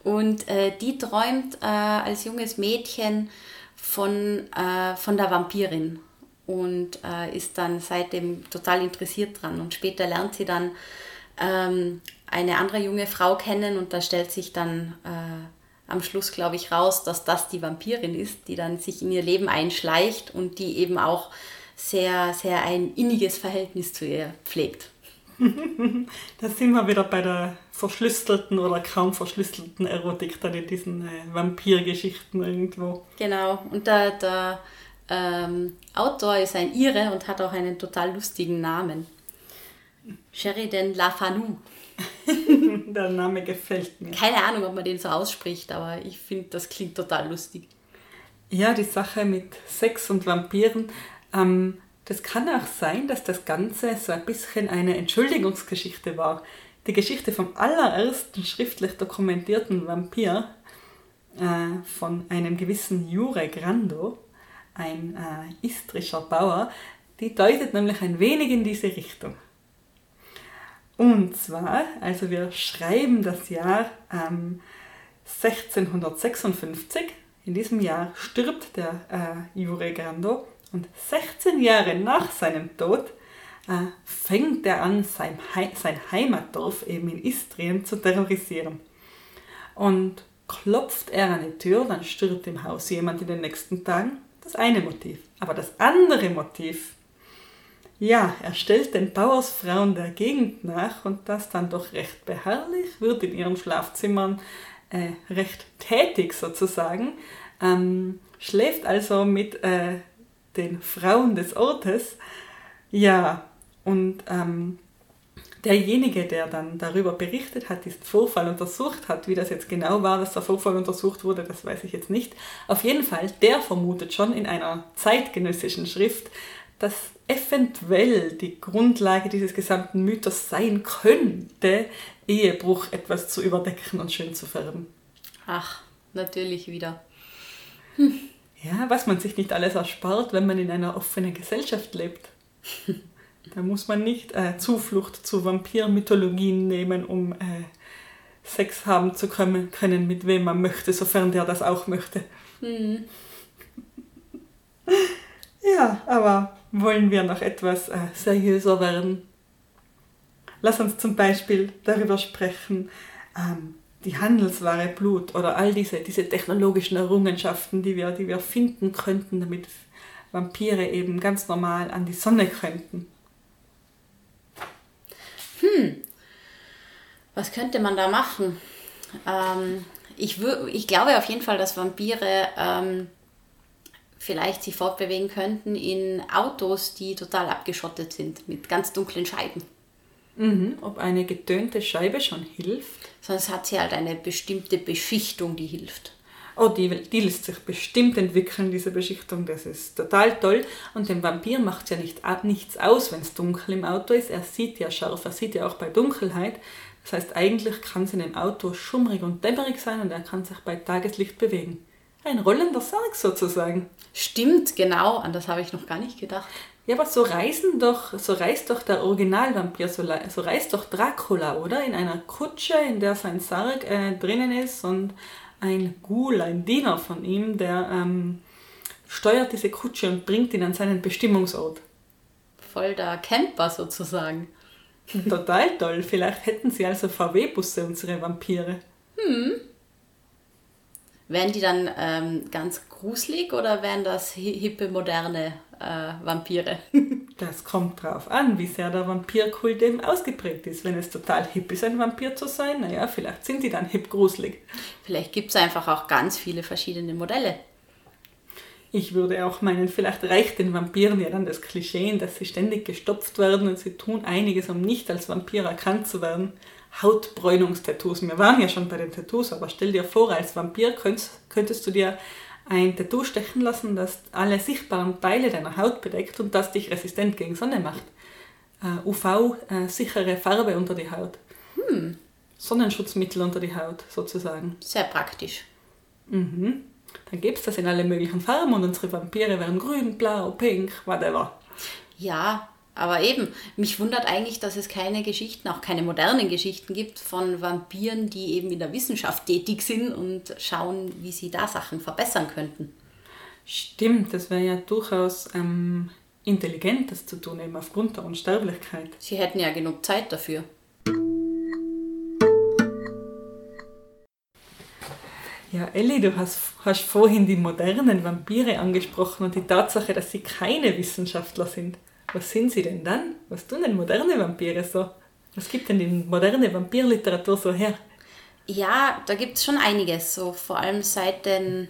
und äh, die träumt äh, als junges Mädchen von, äh, von der Vampirin und äh, ist dann seitdem total interessiert dran. Und später lernt sie dann ähm, eine andere junge Frau kennen und da stellt sich dann äh, am Schluss, glaube ich, raus, dass das die Vampirin ist, die dann sich in ihr Leben einschleicht und die eben auch sehr, sehr ein inniges Verhältnis zu ihr pflegt. da sind wir wieder bei der verschlüsselten oder kaum verschlüsselten Erotik dann in diesen äh, Vampirgeschichten irgendwo. Genau, und der, der ähm, Autor ist ein Ire und hat auch einen total lustigen Namen. Sheridan Lafanu. Der Name gefällt mir. Keine Ahnung, ob man den so ausspricht, aber ich finde, das klingt total lustig. Ja, die Sache mit Sex und Vampiren. Ähm, das kann auch sein, dass das Ganze so ein bisschen eine Entschuldigungsgeschichte war. Die Geschichte vom allerersten schriftlich dokumentierten Vampir äh, von einem gewissen Jure Grando, ein äh, istrischer Bauer, die deutet nämlich ein wenig in diese Richtung. Und zwar, also wir schreiben das Jahr ähm, 1656. In diesem Jahr stirbt der äh, Jure Grando und 16 Jahre nach seinem Tod äh, fängt er an, sein, He sein Heimatdorf eben in Istrien zu terrorisieren. Und klopft er an die Tür, dann stirbt im Haus jemand in den nächsten Tagen. Das eine Motiv. Aber das andere Motiv ja, er stellt den Bauersfrauen der Gegend nach und das dann doch recht beharrlich, wird in ihren Schlafzimmern äh, recht tätig sozusagen, ähm, schläft also mit äh, den Frauen des Ortes. Ja, und ähm, derjenige, der dann darüber berichtet hat, diesen Vorfall untersucht hat, wie das jetzt genau war, dass der Vorfall untersucht wurde, das weiß ich jetzt nicht. Auf jeden Fall, der vermutet schon in einer zeitgenössischen Schrift, dass eventuell die Grundlage dieses gesamten Mythos sein könnte, Ehebruch etwas zu überdecken und schön zu färben. Ach, natürlich wieder. Hm. Ja, was man sich nicht alles erspart, wenn man in einer offenen Gesellschaft lebt. da muss man nicht äh, Zuflucht zu Vampirmythologien nehmen, um äh, Sex haben zu können, können, mit wem man möchte, sofern der das auch möchte. Hm. ja, aber wollen wir noch etwas äh, seriöser werden. Lass uns zum Beispiel darüber sprechen, ähm, die Handelsware Blut oder all diese, diese technologischen Errungenschaften, die wir, die wir finden könnten, damit Vampire eben ganz normal an die Sonne könnten. Hm, was könnte man da machen? Ähm, Ich, ich glaube auf jeden Fall, dass Vampire ähm, vielleicht sich fortbewegen könnten in Autos, die total abgeschottet sind, mit ganz dunklen Scheiben. Mhm, ob eine getönte Scheibe schon hilft? Sonst hat sie halt eine bestimmte Beschichtung, die hilft. Oh, die, die lässt sich bestimmt entwickeln, diese Beschichtung. Das ist total toll. Und dem Vampir macht es ja nicht, nichts aus, wenn es dunkel im Auto ist. Er sieht ja scharf, er sieht ja auch bei Dunkelheit. Das heißt, eigentlich kann es in dem Auto schummrig und dämmerig sein und er kann sich bei Tageslicht bewegen. Ein rollender Sarg sozusagen. Stimmt, genau. An das habe ich noch gar nicht gedacht. Ja, aber so reisen doch, so reist doch der Originalvampir, so, so reist doch Dracula, oder? In einer Kutsche, in der sein Sarg äh, drinnen ist und ein Ghoul, ein Diener von ihm, der ähm, steuert diese Kutsche und bringt ihn an seinen Bestimmungsort. Voll der Camper sozusagen. Total toll. Vielleicht hätten sie also VW-Busse, unsere Vampire. Hm. Wären die dann ähm, ganz gruselig oder wären das hippe, moderne äh, Vampire? das kommt drauf an, wie sehr der Vampirkult eben ausgeprägt ist. Wenn es total hip ist, ein Vampir zu sein, naja, vielleicht sind die dann hip gruselig. Vielleicht gibt es einfach auch ganz viele verschiedene Modelle. Ich würde auch meinen, vielleicht reicht den Vampiren ja dann das Klischee, dass sie ständig gestopft werden und sie tun einiges, um nicht als Vampir erkannt zu werden. Hautbräunungstattoos. Wir waren ja schon bei den Tattoos, aber stell dir vor, als Vampir könntest, könntest du dir ein Tattoo stechen lassen, das alle sichtbaren Teile deiner Haut bedeckt und das dich resistent gegen Sonne macht. Uh, äh, UV-sichere äh, Farbe unter die Haut. Hm. Sonnenschutzmittel unter die Haut, sozusagen. Sehr praktisch. Mhm. Dann gibt es das in alle möglichen Farben und unsere Vampire wären grün, blau, pink, whatever. Ja, aber eben, mich wundert eigentlich, dass es keine Geschichten, auch keine modernen Geschichten gibt von Vampiren, die eben in der Wissenschaft tätig sind und schauen, wie sie da Sachen verbessern könnten. Stimmt, das wäre ja durchaus ähm, intelligent, das zu tun, eben aufgrund der Unsterblichkeit. Sie hätten ja genug Zeit dafür. Ja, Elli, du hast, hast vorhin die modernen Vampire angesprochen und die Tatsache, dass sie keine Wissenschaftler sind. Was sind sie denn dann? Was tun denn moderne Vampire so? Was gibt denn die moderne Vampirliteratur so her? Ja, da gibt es schon einiges. So vor allem seit den,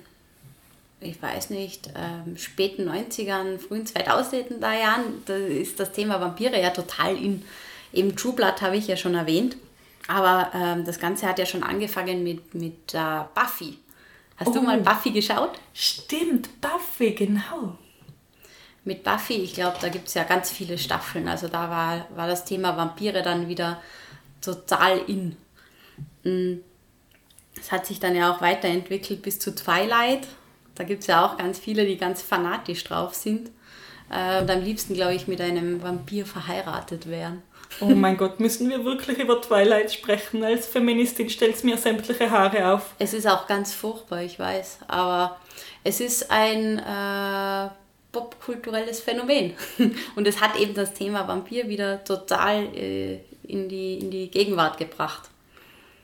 ich weiß nicht, ähm, späten 90ern, frühen 2000er Jahren, da ist das Thema Vampire ja total in. Eben True Blood habe ich ja schon erwähnt. Aber ähm, das Ganze hat ja schon angefangen mit, mit äh, Buffy. Hast oh. du mal Buffy geschaut? Stimmt, Buffy, genau mit Buffy, ich glaube, da gibt es ja ganz viele Staffeln. Also da war, war das Thema Vampire dann wieder total in. Mm. Es hat sich dann ja auch weiterentwickelt bis zu Twilight. Da gibt es ja auch ganz viele, die ganz fanatisch drauf sind. Äh, und am liebsten, glaube ich, mit einem Vampir verheiratet wären. Oh mein Gott, müssen wir wirklich über Twilight sprechen? Als Feministin stellt es mir sämtliche Haare auf. Es ist auch ganz furchtbar, ich weiß. Aber es ist ein äh, popkulturelles Phänomen. Und es hat eben das Thema Vampir wieder total äh, in, die, in die Gegenwart gebracht.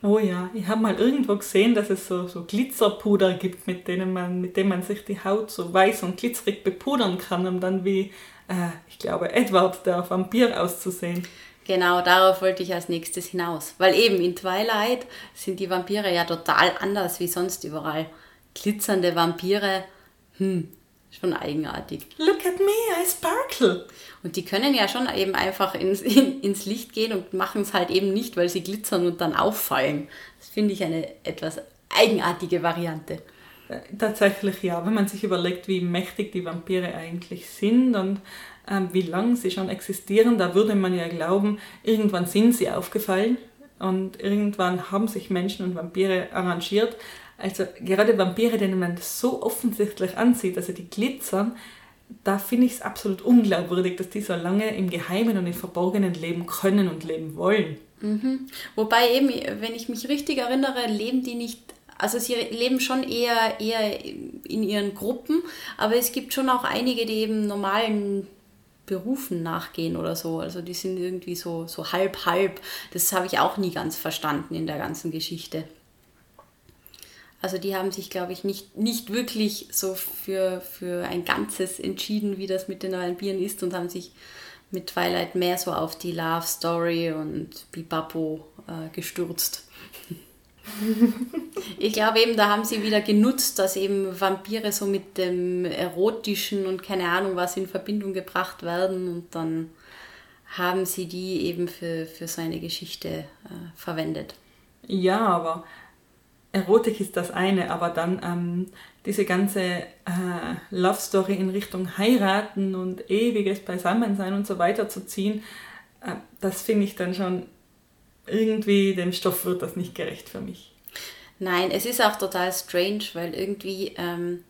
Oh ja, ich habe mal irgendwo gesehen, dass es so, so Glitzerpuder gibt, mit denen man, mit dem man sich die Haut so weiß und glitzerig bepudern kann, um dann wie, äh, ich glaube, Edward, der Vampir auszusehen. Genau, darauf wollte ich als nächstes hinaus. Weil eben in Twilight sind die Vampire ja total anders wie sonst überall. Glitzernde Vampire, hm, Schon eigenartig. Look at me, I sparkle. Und die können ja schon eben einfach ins, in, ins Licht gehen und machen es halt eben nicht, weil sie glitzern und dann auffallen. Das finde ich eine etwas eigenartige Variante. Äh, tatsächlich ja, wenn man sich überlegt, wie mächtig die Vampire eigentlich sind und ähm, wie lange sie schon existieren, da würde man ja glauben, irgendwann sind sie aufgefallen und irgendwann haben sich Menschen und Vampire arrangiert. Also gerade Vampire, denen man so offensichtlich ansieht, also die glitzern, da finde ich es absolut unglaubwürdig, dass die so lange im Geheimen und im Verborgenen leben können und leben wollen. Mhm. Wobei eben, wenn ich mich richtig erinnere, leben die nicht, also sie leben schon eher, eher in ihren Gruppen, aber es gibt schon auch einige, die eben normalen Berufen nachgehen oder so. Also die sind irgendwie so, so halb, halb. Das habe ich auch nie ganz verstanden in der ganzen Geschichte. Also die haben sich, glaube ich, nicht, nicht wirklich so für, für ein Ganzes entschieden, wie das mit den Vampiren ist und haben sich mit Twilight mehr so auf die Love Story und Bibapo äh, gestürzt. ich glaube eben, da haben sie wieder genutzt, dass eben Vampire so mit dem Erotischen und keine Ahnung was in Verbindung gebracht werden und dann haben sie die eben für, für so eine Geschichte äh, verwendet. Ja, aber Erotik ist das eine, aber dann ähm, diese ganze äh, Love Story in Richtung heiraten und ewiges Beisammensein und so weiter zu ziehen, äh, das finde ich dann schon irgendwie, dem Stoff wird das nicht gerecht für mich. Nein, es ist auch total strange, weil irgendwie ähm,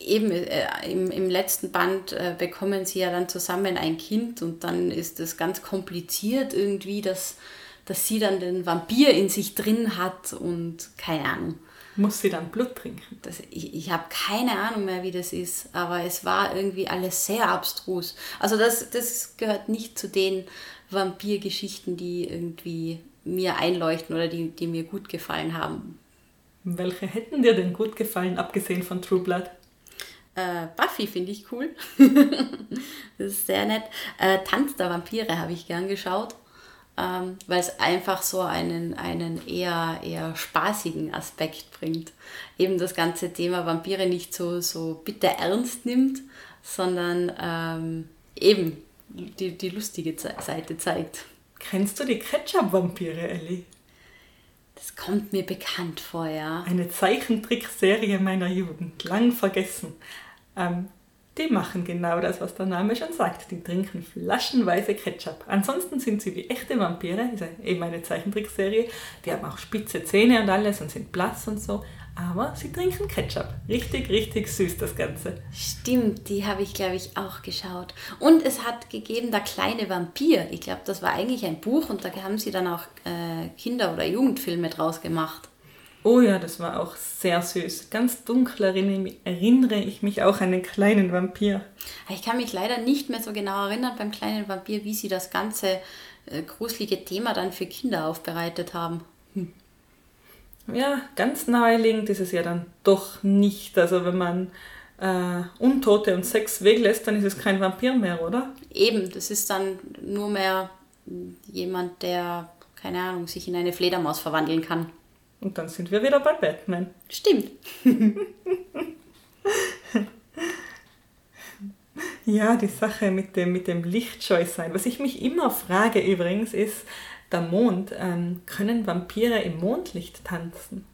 eben äh, im, im letzten Band äh, bekommen sie ja dann zusammen ein Kind und dann ist es ganz kompliziert irgendwie, dass, dass sie dann den Vampir in sich drin hat und keine Ahnung. Muss sie dann Blut trinken? Das, ich ich habe keine Ahnung mehr, wie das ist, aber es war irgendwie alles sehr abstrus. Also das, das gehört nicht zu den Vampirgeschichten, die irgendwie mir einleuchten oder die, die mir gut gefallen haben. Welche hätten dir denn gut gefallen, abgesehen von True Blood? Äh, Buffy finde ich cool. das ist sehr nett. Äh, Tanz der Vampire habe ich gern geschaut, ähm, weil es einfach so einen, einen eher, eher spaßigen Aspekt bringt. Eben das ganze Thema Vampire nicht so, so bitter ernst nimmt, sondern ähm, eben die, die lustige Seite zeigt. Kennst du die Ketchup-Vampire, Ellie? Das kommt mir bekannt vor, ja. Eine Zeichentrickserie meiner Jugend, lang vergessen. Ähm, die machen genau das, was der Name schon sagt. Die trinken flaschenweise Ketchup. Ansonsten sind sie wie echte Vampire, ist eben eine Zeichentrickserie. Die haben auch spitze Zähne und alles und sind blass und so aber sie trinken Ketchup. Richtig, richtig süß das Ganze. Stimmt, die habe ich, glaube ich, auch geschaut. Und es hat gegeben Der kleine Vampir. Ich glaube, das war eigentlich ein Buch und da haben sie dann auch äh, Kinder- oder Jugendfilme draus gemacht. Oh ja, das war auch sehr süß. Ganz dunkel erinnere ich mich auch an den kleinen Vampir. Ich kann mich leider nicht mehr so genau erinnern beim kleinen Vampir, wie sie das ganze äh, gruselige Thema dann für Kinder aufbereitet haben. Hm ja, ganz naheliegend ist es ja dann doch nicht. Also wenn man äh, Untote und Sex weglässt, dann ist es kein Vampir mehr, oder? Eben, das ist dann nur mehr jemand, der, keine Ahnung, sich in eine Fledermaus verwandeln kann. Und dann sind wir wieder bei Batman. Stimmt. ja, die Sache mit dem, mit dem Lichtscheu sein. Was ich mich immer frage übrigens ist, der Mond, ähm, können Vampire im Mondlicht tanzen?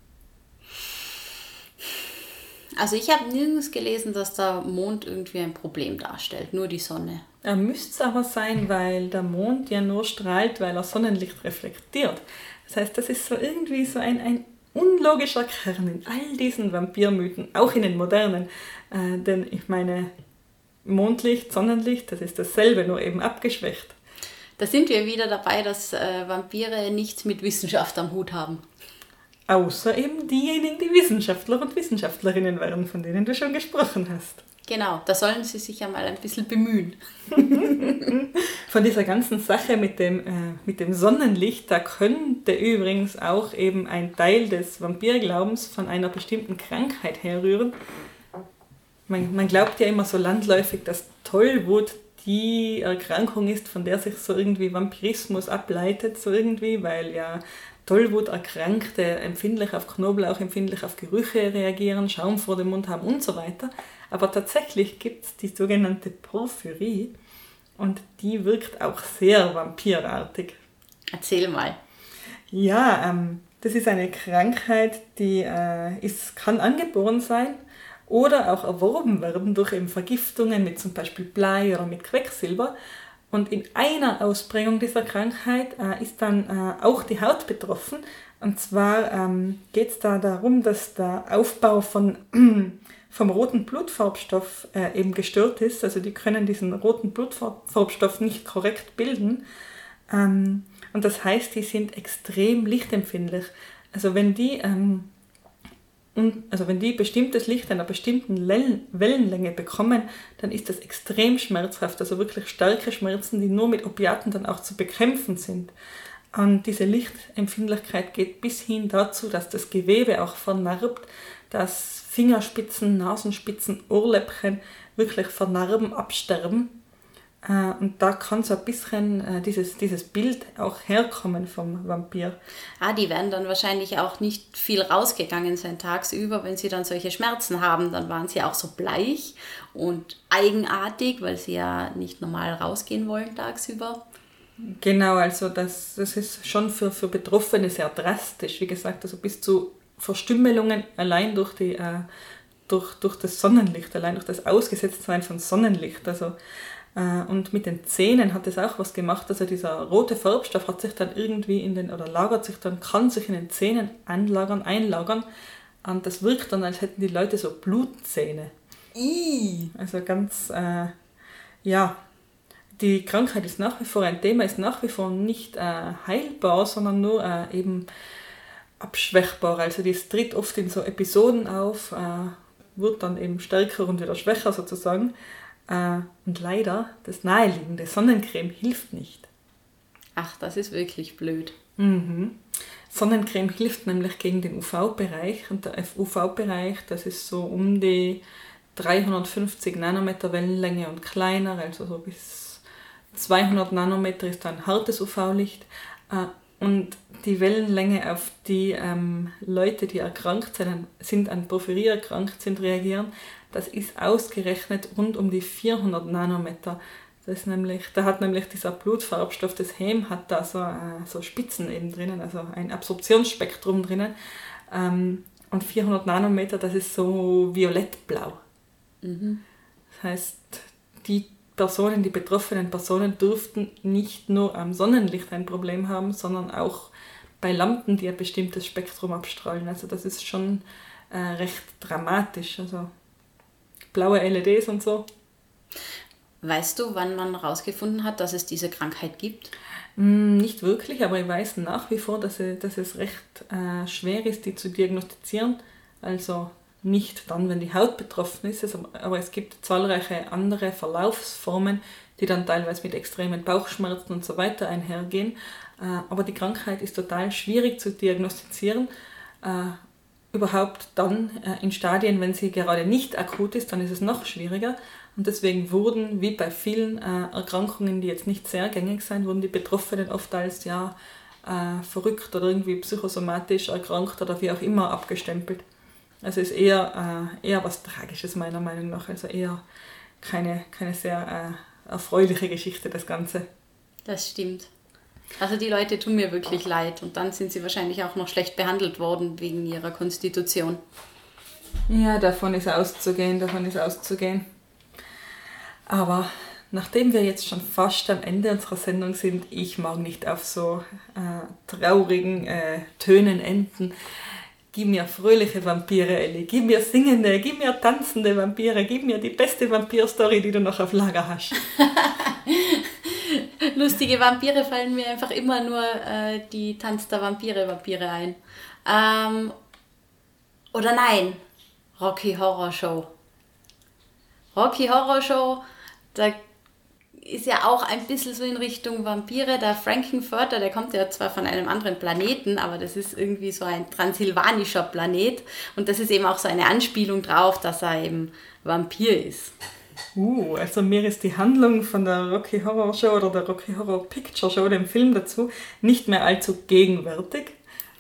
Also ich habe nirgends gelesen, dass der Mond irgendwie ein Problem darstellt, nur die Sonne. Er müsste es aber sein, weil der Mond ja nur strahlt, weil er Sonnenlicht reflektiert. Das heißt, das ist so irgendwie so ein, ein unlogischer Kern in all diesen Vampirmythen, auch in den modernen. Äh, denn ich meine, Mondlicht, Sonnenlicht, das ist dasselbe, nur eben abgeschwächt. Da sind wir wieder dabei, dass äh, Vampire nichts mit Wissenschaft am Hut haben. Außer eben diejenigen, die Wissenschaftler und Wissenschaftlerinnen wären, von denen du schon gesprochen hast. Genau, da sollen sie sich ja mal ein bisschen bemühen. von dieser ganzen Sache mit dem, äh, mit dem Sonnenlicht, da könnte übrigens auch eben ein Teil des Vampirglaubens von einer bestimmten Krankheit herrühren. Man, man glaubt ja immer so landläufig, dass Tollwut die Erkrankung ist, von der sich so irgendwie Vampirismus ableitet, so irgendwie, weil ja Tollwut-Erkrankte empfindlich auf Knoblauch, empfindlich auf Gerüche reagieren, Schaum vor dem Mund haben und so weiter. Aber tatsächlich gibt es die sogenannte Porphyrie und die wirkt auch sehr vampirartig. Erzähl mal. Ja, ähm, das ist eine Krankheit, die äh, ist, kann angeboren sein oder auch erworben werden durch eben Vergiftungen mit zum Beispiel Blei oder mit Quecksilber. Und in einer Ausprägung dieser Krankheit äh, ist dann äh, auch die Haut betroffen. Und zwar ähm, geht es da darum, dass der Aufbau von, vom roten Blutfarbstoff äh, eben gestört ist. Also die können diesen roten Blutfarbstoff nicht korrekt bilden. Ähm, und das heißt, die sind extrem lichtempfindlich. Also wenn die ähm, und also wenn die bestimmtes Licht einer bestimmten Wellenlänge bekommen, dann ist das extrem schmerzhaft, also wirklich starke Schmerzen, die nur mit Opiaten dann auch zu bekämpfen sind. Und diese Lichtempfindlichkeit geht bis hin dazu, dass das Gewebe auch vernarbt, dass Fingerspitzen, Nasenspitzen, Ohrläppchen wirklich vernarben, absterben. Äh, und da kann so ein bisschen äh, dieses, dieses Bild auch herkommen vom Vampir. Ah, die werden dann wahrscheinlich auch nicht viel rausgegangen sein tagsüber, wenn sie dann solche Schmerzen haben. Dann waren sie auch so bleich und eigenartig, weil sie ja nicht normal rausgehen wollen tagsüber. Genau, also das, das ist schon für, für Betroffene sehr drastisch. Wie gesagt, also bis zu Verstümmelungen allein durch, die, äh, durch, durch das Sonnenlicht, allein durch das Ausgesetztsein von Sonnenlicht. Also und mit den Zähnen hat es auch was gemacht. Also dieser rote Farbstoff hat sich dann irgendwie in den, oder lagert sich dann, kann sich in den Zähnen einlagern, einlagern. Und das wirkt dann, als hätten die Leute so Blutzähne. I. Also ganz, äh, ja, die Krankheit ist nach wie vor ein Thema, ist nach wie vor nicht äh, heilbar, sondern nur äh, eben abschwächbar. Also die tritt oft in so Episoden auf, äh, wird dann eben stärker und wieder schwächer sozusagen. Äh, und leider, das naheliegende Sonnencreme hilft nicht. Ach, das ist wirklich blöd. Mhm. Sonnencreme hilft nämlich gegen den UV-Bereich und der UV-Bereich, das ist so um die 350 Nanometer Wellenlänge und kleiner, also so bis 200 Nanometer ist ein hartes UV-Licht äh, und die Wellenlänge, auf die ähm, Leute, die erkrankt sind, sind an Porphyrie erkrankt sind, reagieren, das ist ausgerechnet rund um die 400 Nanometer. Das ist nämlich, da hat nämlich dieser Blutfarbstoff, das Hem, hat da so, äh, so Spitzen eben drinnen, also ein Absorptionsspektrum drinnen. Ähm, und 400 Nanometer, das ist so violettblau. Mhm. Das heißt, die Personen, die betroffenen Personen dürften nicht nur am Sonnenlicht ein Problem haben, sondern auch bei Lampen, die ein bestimmtes Spektrum abstrahlen. Also das ist schon äh, recht dramatisch. Also blaue LEDs und so. Weißt du, wann man herausgefunden hat, dass es diese Krankheit gibt? Mm, nicht wirklich, aber ich weiß nach wie vor, dass, es, dass es recht äh, schwer ist, die zu diagnostizieren. Also nicht dann, wenn die Haut betroffen ist, aber es gibt zahlreiche andere Verlaufsformen, die dann teilweise mit extremen Bauchschmerzen und so weiter einhergehen. Äh, aber die Krankheit ist total schwierig zu diagnostizieren äh, überhaupt dann äh, in Stadien, wenn sie gerade nicht akut ist, dann ist es noch schwieriger. Und deswegen wurden, wie bei vielen äh, Erkrankungen, die jetzt nicht sehr gängig sind, wurden die Betroffenen oft als ja äh, verrückt oder irgendwie psychosomatisch erkrankt oder wie auch immer abgestempelt. Also ist eher, eher was Tragisches meiner Meinung nach, also eher keine, keine sehr erfreuliche Geschichte, das Ganze. Das stimmt. Also die Leute tun mir wirklich leid und dann sind sie wahrscheinlich auch noch schlecht behandelt worden wegen ihrer Konstitution. Ja, davon ist auszugehen, davon ist auszugehen. Aber nachdem wir jetzt schon fast am Ende unserer Sendung sind, ich mag nicht auf so äh, traurigen äh, Tönen enden. Gib mir fröhliche Vampire, Ellie. Gib mir singende, gib mir tanzende Vampire. Gib mir die beste Vampir-Story, die du noch auf Lager hast. lustige Vampire fallen mir einfach immer nur äh, die Tanz der Vampire Vampire ein. Ähm, oder nein, Rocky Horror Show. Rocky Horror Show, da ist ja auch ein bisschen so in Richtung Vampire. Der Frankenfurter, der kommt ja zwar von einem anderen Planeten, aber das ist irgendwie so ein transsilvanischer Planet. Und das ist eben auch so eine Anspielung drauf, dass er eben Vampir ist. Uh, also mir ist die Handlung von der Rocky Horror Show oder der Rocky Horror Picture Show, dem Film dazu, nicht mehr allzu gegenwärtig.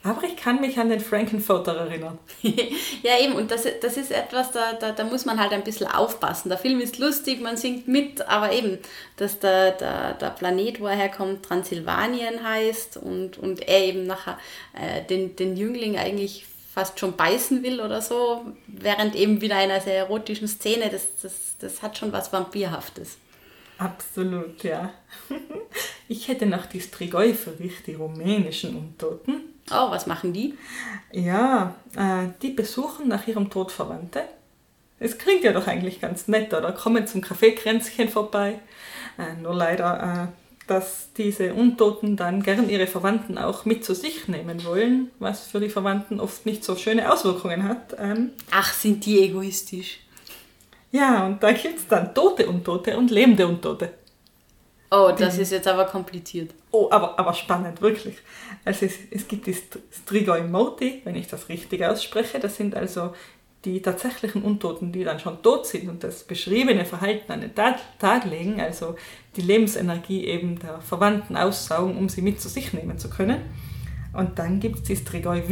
Aber ich kann mich an den Frankenfurter erinnern. ja, eben, und das, das ist etwas, da, da, da muss man halt ein bisschen aufpassen. Der Film ist lustig, man singt mit, aber eben, dass der, der, der Planet, wo er herkommt, Transsilvanien heißt und, und er eben nachher äh, den, den Jüngling eigentlich fast schon beißen will oder so, während eben wieder einer sehr erotischen Szene, das, das, das hat schon was Vampirhaftes. Absolut, ja. Ich hätte noch die Strigoi für dich, die rumänischen Untoten. Oh, was machen die? Ja, äh, die besuchen nach ihrem Tod Verwandte. Es klingt ja doch eigentlich ganz nett, oder? Kommen zum Kaffeekränzchen vorbei. Äh, nur leider äh, dass diese Untoten dann gern ihre Verwandten auch mit zu sich nehmen wollen, was für die Verwandten oft nicht so schöne Auswirkungen hat. Ähm, Ach, sind die egoistisch. Ja, und da gibt es dann tote Untote und lebende Untote. Oh, das die, ist jetzt aber kompliziert. Oh, aber, aber spannend, wirklich. Also es, es gibt die Strigoi Morti, wenn ich das richtig ausspreche. Das sind also die tatsächlichen Untoten, die dann schon tot sind und das beschriebene Verhalten an den Tag, legen, also die Lebensenergie eben der Verwandten aussaugen, um sie mit zu sich nehmen zu können. Und dann gibt es die Strigoi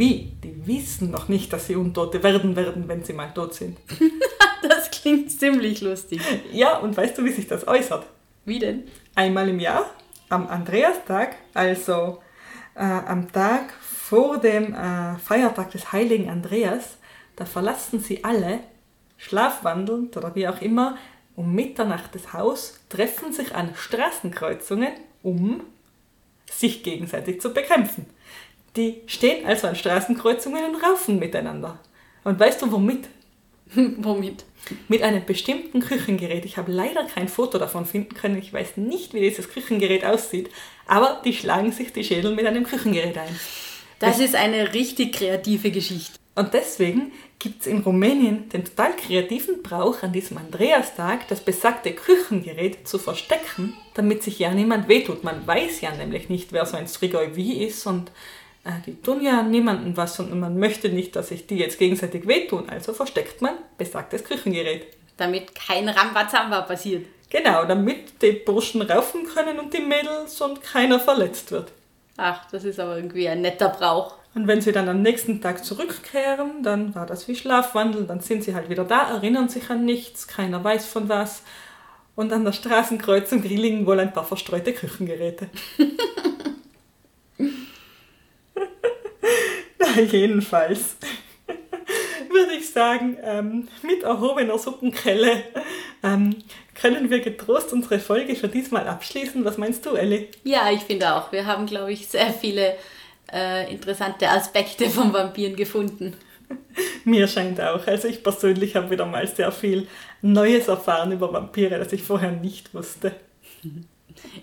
die wissen noch nicht, dass sie Untote werden werden, wenn sie mal tot sind. das klingt ziemlich lustig. Ja, und weißt du, wie sich das äußert? Wie denn? Einmal im Jahr, am Andreastag, also äh, am Tag vor dem äh, Feiertag des heiligen Andreas, da verlassen sie alle, schlafwandelnd oder wie auch immer, um Mitternacht das Haus, treffen sich an Straßenkreuzungen, um sich gegenseitig zu bekämpfen. Die stehen also an Straßenkreuzungen und raufen miteinander. Und weißt du womit? womit? Mit einem bestimmten Küchengerät. Ich habe leider kein Foto davon finden können. Ich weiß nicht, wie dieses Küchengerät aussieht. Aber die schlagen sich die Schädel mit einem Küchengerät ein. Das, das ist eine richtig kreative Geschichte. Und deswegen gibt es in Rumänien den total kreativen Brauch, an diesem Andreastag das besagte Küchengerät zu verstecken, damit sich ja niemand wehtut. Man weiß ja nämlich nicht, wer so ein Strigoi wie ist und äh, die tun ja niemandem was und man möchte nicht, dass sich die jetzt gegenseitig wehtun. Also versteckt man besagtes Küchengerät. Damit kein Rambazamba passiert. Genau, damit die Burschen raufen können und die Mädels und keiner verletzt wird. Ach, das ist aber irgendwie ein netter Brauch. Und wenn sie dann am nächsten Tag zurückkehren, dann war das wie Schlafwandel, dann sind sie halt wieder da, erinnern sich an nichts, keiner weiß von was. Und an der Straßenkreuzung liegen wohl ein paar verstreute Küchengeräte. Na, jedenfalls würde ich sagen, ähm, mit erhobener Suppenkelle ähm, können wir getrost unsere Folge für diesmal abschließen. Was meinst du, Ellie? Ja, ich finde auch. Wir haben, glaube ich, sehr viele äh, interessante Aspekte von Vampiren gefunden. Mir scheint auch. Also ich persönlich habe wieder mal sehr viel Neues erfahren über Vampire, das ich vorher nicht wusste.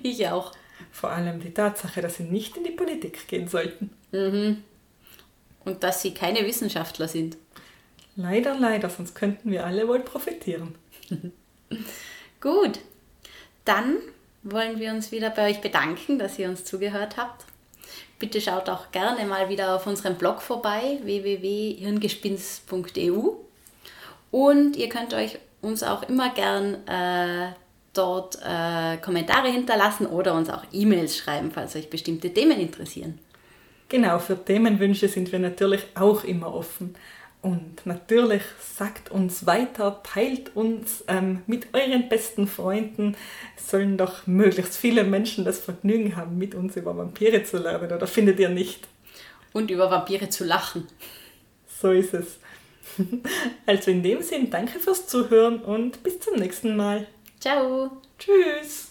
Ich auch. Vor allem die Tatsache, dass sie nicht in die Politik gehen sollten. Mhm. Und dass sie keine Wissenschaftler sind. Leider, leider, sonst könnten wir alle wohl profitieren. Gut, dann wollen wir uns wieder bei euch bedanken, dass ihr uns zugehört habt. Bitte schaut auch gerne mal wieder auf unserem Blog vorbei, www.hirngespinst.eu. Und ihr könnt euch uns auch immer gern äh, dort äh, Kommentare hinterlassen oder uns auch E-Mails schreiben, falls euch bestimmte Themen interessieren. Genau, für Themenwünsche sind wir natürlich auch immer offen. Und natürlich sagt uns weiter, teilt uns ähm, mit euren besten Freunden. Es sollen doch möglichst viele Menschen das Vergnügen haben, mit uns über Vampire zu lernen, oder findet ihr nicht? Und über Vampire zu lachen. So ist es. Also in dem Sinn, danke fürs Zuhören und bis zum nächsten Mal. Ciao. Tschüss.